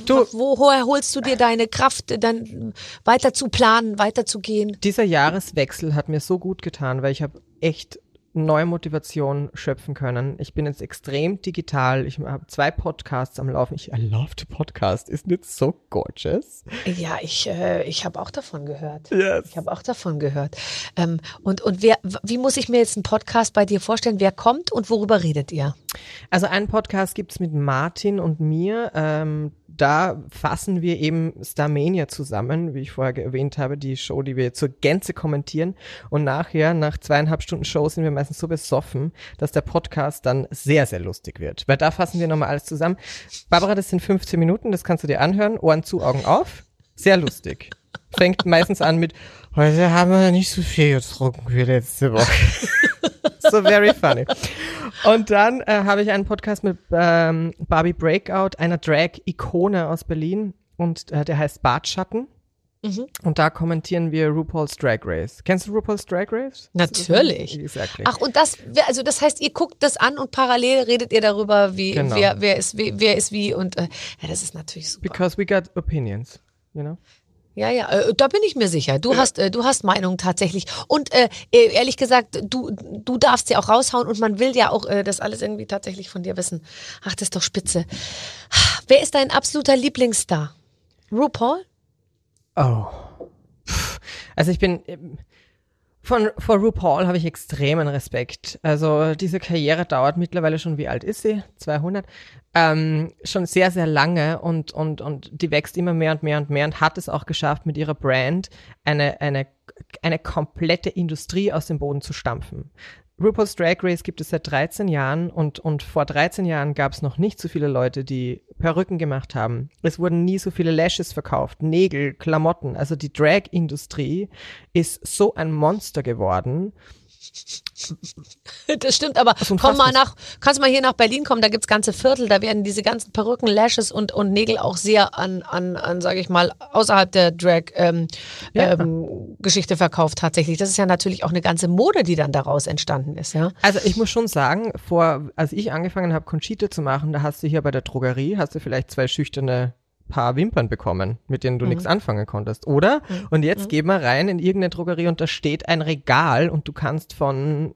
Du- woher holst du dir deine Kraft, dann weiter zu planen, weiter zu gehen? Dieser Jahreswechsel hat mir so gut getan, weil ich habe echt neue Motivation schöpfen können. Ich bin jetzt extrem digital. Ich habe zwei Podcasts am Laufen. Ich I love the podcast. Isn't it so gorgeous? Ja, ich, äh, ich habe auch davon gehört. Yes. Ich habe auch davon gehört. Ähm, und und wer, wie muss ich mir jetzt einen Podcast bei dir vorstellen? Wer kommt und worüber redet ihr? Also einen Podcast gibt's mit Martin und mir. Ähm, da fassen wir eben Starmania zusammen, wie ich vorher erwähnt habe, die Show, die wir zur Gänze kommentieren. Und nachher, nach zweieinhalb Stunden Show, sind wir meistens so besoffen, dass der Podcast dann sehr, sehr lustig wird. Weil da fassen wir nochmal alles zusammen. Barbara, das sind 15 Minuten, das kannst du dir anhören. Ohren zu, Augen auf. Sehr lustig. Fängt meistens an mit, heute haben wir nicht so viel getrunken wie letzte Woche. so very funny. Und dann äh, habe ich einen Podcast mit ähm, Barbie Breakout, einer Drag-Ikone aus Berlin. Und äh, der heißt Bartschatten. Mhm. Und da kommentieren wir RuPaul's Drag Race. Kennst du RuPaul's Drag Race? Natürlich. Exactly. Ach, und das, wer- also das heißt, ihr guckt das an und parallel redet ihr darüber, wie, Genau. wer, wer ist, wie, wer ist wie und äh, ja, das ist natürlich super. Because we got opinions, you know? Ja, ja, äh, da bin ich mir sicher. Du hast, äh, du hast Meinung tatsächlich. Und äh, äh, ehrlich gesagt, du, du darfst ja auch raushauen und man will ja auch das alles irgendwie tatsächlich von dir wissen. Ach, das ist doch spitze. Wer ist dein absoluter Lieblingsstar? RuPaul? Oh. Also ich bin ähm, von vor RuPaul habe ich extremen Respekt. Also diese Karriere dauert mittlerweile schon, wie alt ist sie? 200. Ähm, schon sehr, sehr lange und, und, und die wächst immer mehr und mehr und mehr und hat es auch geschafft, mit ihrer Brand eine, eine, eine komplette Industrie aus dem Boden zu stampfen. RuPaul's Drag Race gibt es seit 13 Jahren und, und vor 13 Jahren gab es noch nicht so viele Leute, die Perücken gemacht haben. Es wurden nie so viele Lashes verkauft, Nägel, Klamotten. Also die Drag-Industrie ist so ein Monster geworden Das stimmt, aber ist komm mal nach, kannst mal hier nach Berlin kommen, da gibt's ganze Viertel, da werden diese ganzen Perücken, Lashes und, und Nägel auch sehr an, an, an sage ich mal, außerhalb der Drag-Geschichte ähm, Ja. ähm, Geschichte verkauft tatsächlich. Das ist ja natürlich auch eine ganze Mode, die dann daraus entstanden ist, ja. Also ich muss schon sagen, vor, als ich angefangen habe, Conchita zu machen, da hast du hier bei der Drogerie, hast du vielleicht zwei schüchterne Paar Wimpern bekommen, mit denen du nichts anfangen konntest, oder? Und jetzt geh mal rein in irgendeine Drogerie und da steht ein Regal und du kannst von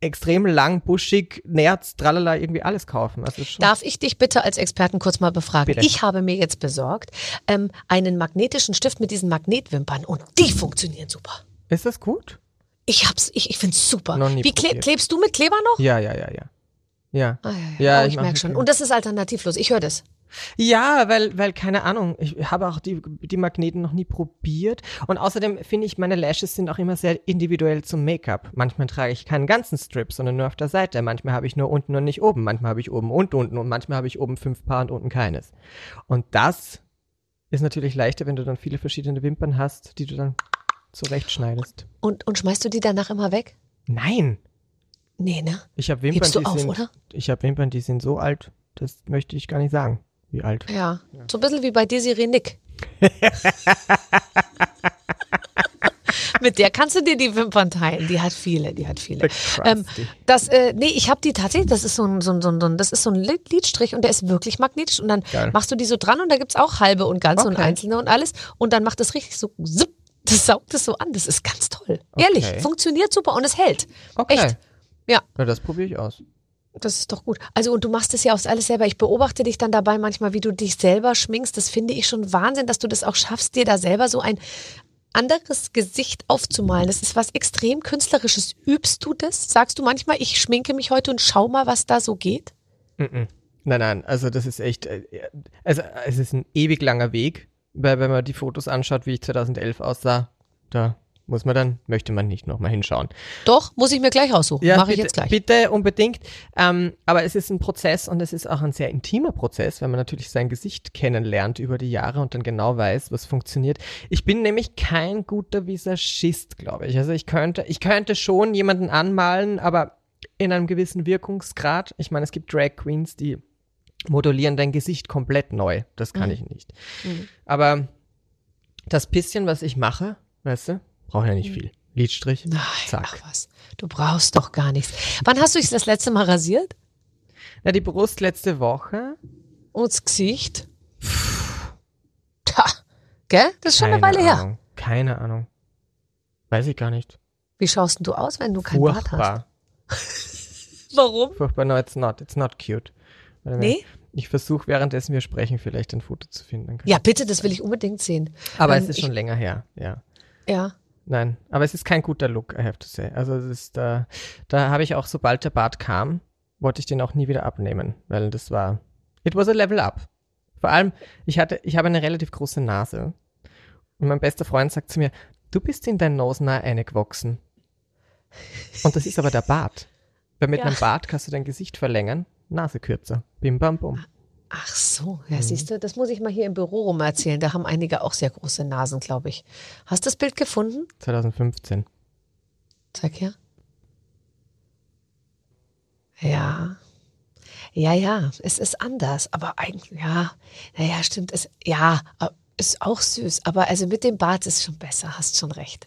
extrem lang, buschig, Nerz, tralala, irgendwie alles kaufen. Also Darf ich dich bitte als Experten kurz mal befragen? Bitte. Ich habe mir jetzt besorgt ähm, einen magnetischen Stift mit diesen Magnetwimpern und die funktionieren super. ist das gut? Ich hab's, ich, ich find's super. Wie kle probiert. klebst du mit Kleber noch? Ja, ja, ja, ja. Ja. Ah, ja, Ja, ja, oh, ich ich merke schon. Und das ist alternativlos. Ich höre das. Ja, weil, weil, keine Ahnung, ich habe auch die, die Magneten noch nie probiert. Und außerdem finde ich, meine Lashes sind auch immer sehr individuell zum Make-up. Manchmal trage ich keinen ganzen Strip, sondern nur auf der Seite. Manchmal habe ich nur unten und nicht oben. Manchmal habe ich oben und unten. Und manchmal habe ich oben fünf Paar und unten keines. Und das ist natürlich leichter, wenn du dann viele verschiedene Wimpern hast, die du dann zurechtschneidest. Und, und schmeißt du die danach immer weg? Nein! Nee, ne? Ich habe Wimpern, Hebst du die auf, sind, oder? ich habe Wimpern, die sind so alt, das möchte ich gar nicht sagen, wie alt. Ja. So ein bisschen wie bei Desiree Nick. Mit der kannst du dir die Wimpern teilen. Die hat viele, die hat viele. Ähm, das, äh, nee, ich habe die tatsächlich, das ist so ein, so ein, so ein, das ist so ein Lid- Lidstrich und der ist wirklich magnetisch. Und dann Geil. machst du die so dran und da gibt's auch halbe und ganze und Okay. einzelne und alles. Und dann macht das richtig so, zipp, das saugt es so an. Das ist ganz toll. Ehrlich, Okay. funktioniert super und es hält. Okay. Echt. Ja. Na, das probiere ich aus. Das ist doch gut. Also und du machst es ja auch alles selber. Ich beobachte dich dann dabei manchmal, wie du dich selber schminkst. Das finde ich schon Wahnsinn, dass du das auch schaffst, dir da selber so ein anderes Gesicht aufzumalen. Das ist was extrem künstlerisches. Übst du das? Sagst du manchmal, ich schminke mich heute und schau mal, was da so geht? Nein, nein, also das ist echt, äh, also es ist ein ewig langer Weg, weil wenn man die Fotos anschaut, wie ich 2011 aussah, da muss man dann, möchte man nicht nochmal hinschauen. Doch, muss ich mir gleich raussuchen. Ja, Mache bitte, ich jetzt gleich. Bitte, unbedingt. Ähm, aber es ist ein Prozess und es ist auch ein sehr intimer Prozess, weil man natürlich sein Gesicht kennenlernt über die Jahre und dann genau weiß, was funktioniert. Ich bin nämlich kein guter Visagist, glaube ich. Also ich könnte, ich könnte schon jemanden anmalen, aber in einem gewissen Wirkungsgrad. Ich meine, es gibt Drag Queens, die modulieren dein Gesicht komplett neu. Das kann ich nicht. Aber das bisschen, was ich mache, weißt du, brauche ja nicht viel. Lidstrich, Nein, zack. ach was. Du brauchst doch gar nichts. Wann hast du dich das letzte Mal rasiert? Na, die Brust letzte Woche. Und das Gesicht? Tja, gell? Das ist schon eine Keine Weile her. Ahnung. Keine Ahnung. Weiß ich gar nicht. Wie schaust denn du aus, wenn du kein Bart hast? Furchtbar. Warum? Furchtbar. No, it's not. It's not cute. Warte mal. Nee? Ich versuche, währenddessen wir sprechen, vielleicht ein Foto zu finden. Ja, bitte, das will ich unbedingt sehen. Aber ähm, es ist schon länger her, ja. Ja. Nein, aber es ist kein guter Look, I have to say. Also es ist, äh, da habe ich auch, sobald der Bart kam, wollte ich den auch nie wieder abnehmen, weil das war, it was a level up. Vor allem, ich hatte, ich habe eine relativ große Nase und mein bester Freund sagt zu mir, du bist in dein Nose nahe eingewachsen. Und das ist aber der Bart. Weil mit Ja. einem Bart kannst du dein Gesicht verlängern, Nase kürzer. Bim bam bum. Ach so, ja, Mhm. siehst du, das muss ich mal hier im Büro rum erzählen. Da haben einige auch sehr große Nasen, glaube ich. Hast du das Bild gefunden? 2015. Zeig her. Ja. Ja, ja, es ist anders, aber eigentlich, ja, naja, stimmt, es, ja, äh, ist auch süß, aber also mit dem Bart ist schon besser, hast schon recht.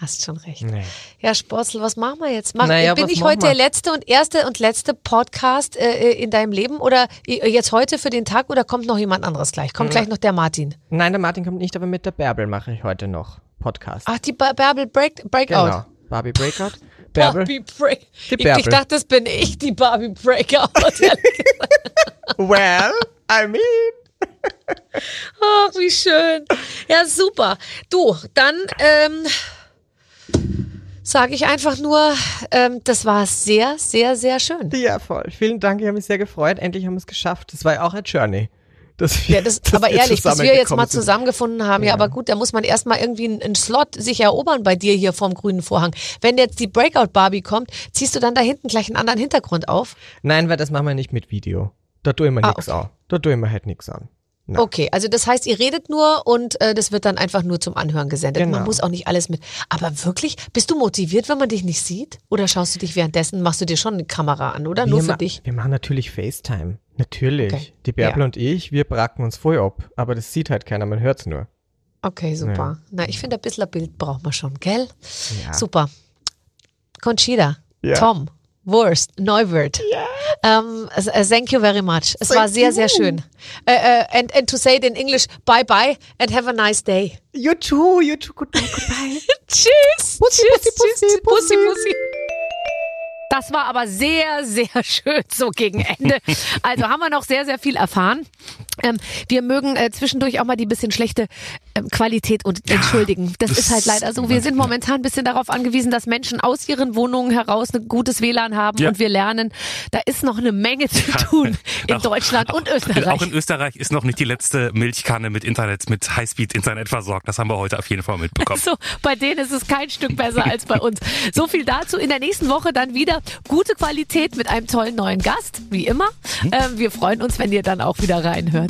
Hast schon recht. Nee. Ja, Sporzel, was machen wir jetzt? Mach, Naja, bin ich heute der wir? letzte und erste und letzte Podcast äh, in deinem Leben oder äh, jetzt heute für den Tag oder kommt noch jemand anderes gleich? Kommt gleich noch der Martin. Nein, der Martin kommt nicht, aber mit der Bärbel mache ich heute noch Podcast. Ach, die ba Bärbel Break Breakout. Genau. Barbie Breakout. Bärbel. Barbie Break. Die Ich, ich Bärbel. dachte, das bin ich, die Barbie Breakout. Well, I mean. Ach, wie schön. Ja, super. Du, dann ähm, sage ich einfach nur, ähm, das war sehr, sehr, sehr schön. Ja, voll. Vielen Dank, ich habe mich sehr gefreut. Endlich haben wir es geschafft. Das war ja auch ein Journey. Dass wir, Ja, das, dass aber wir ehrlich, bis wir jetzt mal sind. zusammengefunden haben, ja. Ja. aber gut, da muss man erstmal irgendwie einen, einen Slot sich erobern bei dir hier vorm grünen Vorhang. Wenn jetzt die Breakout Barbie kommt, ziehst du dann da hinten gleich einen anderen Hintergrund auf? Nein, weil das machen wir nicht mit Video. Da tue ich mir Ah, nix an. Da tue ich mir halt nix an. Na. Okay, also das heißt, ihr redet nur und äh, das wird dann einfach nur zum Anhören gesendet. Man Genau. muss auch nicht alles mit. Aber wirklich, bist du motiviert, wenn man dich nicht sieht? Oder schaust du dich währenddessen, machst du dir schon eine Kamera an, oder? Nur wir für ma- dich? Wir machen natürlich FaceTime. Natürlich. Okay. Die Bärbel Ja. und ich, wir bracken uns voll ab. Aber das sieht halt keiner, man hört's nur. Okay, super. Na, ich finde, ein bisschen ein Bild braucht man schon, gell? Ja. Super. Conchita, Ja. Tom, Wurst, Neuwirth. Um, uh, thank you very much. Es war sehr, sehr schön. Uh, uh, and, and to say it in English, bye bye and have a nice day. You too, you too, goodbye, goodbye. Tschüss. Bussi, tschüss, bussi, tschüss, bussi. bussi. Das war aber sehr, sehr schön so gegen Ende. Also haben wir noch sehr, sehr viel erfahren. Ähm, wir mögen äh, zwischendurch auch mal die bisschen schlechte ähm, Qualität und entschuldigen. Das, das- ist halt leider so. Wir sind momentan ein bisschen darauf angewiesen, dass Menschen aus ihren Wohnungen heraus ein gutes WLAN haben Ja. und wir lernen, da ist noch eine Menge zu tun in Auch- Deutschland und Auch Österreich. in Österreich ist noch nicht die letzte Milchkanne mit Internet, mit Highspeed-Internet versorgt. Das haben wir heute auf jeden Fall mitbekommen. So, bei denen ist es kein Stück besser als bei uns. So viel dazu. In der nächsten Woche dann wieder gute Qualität mit einem tollen neuen Gast, wie immer. Ähm, wir freuen uns, wenn ihr dann auch wieder reinhört.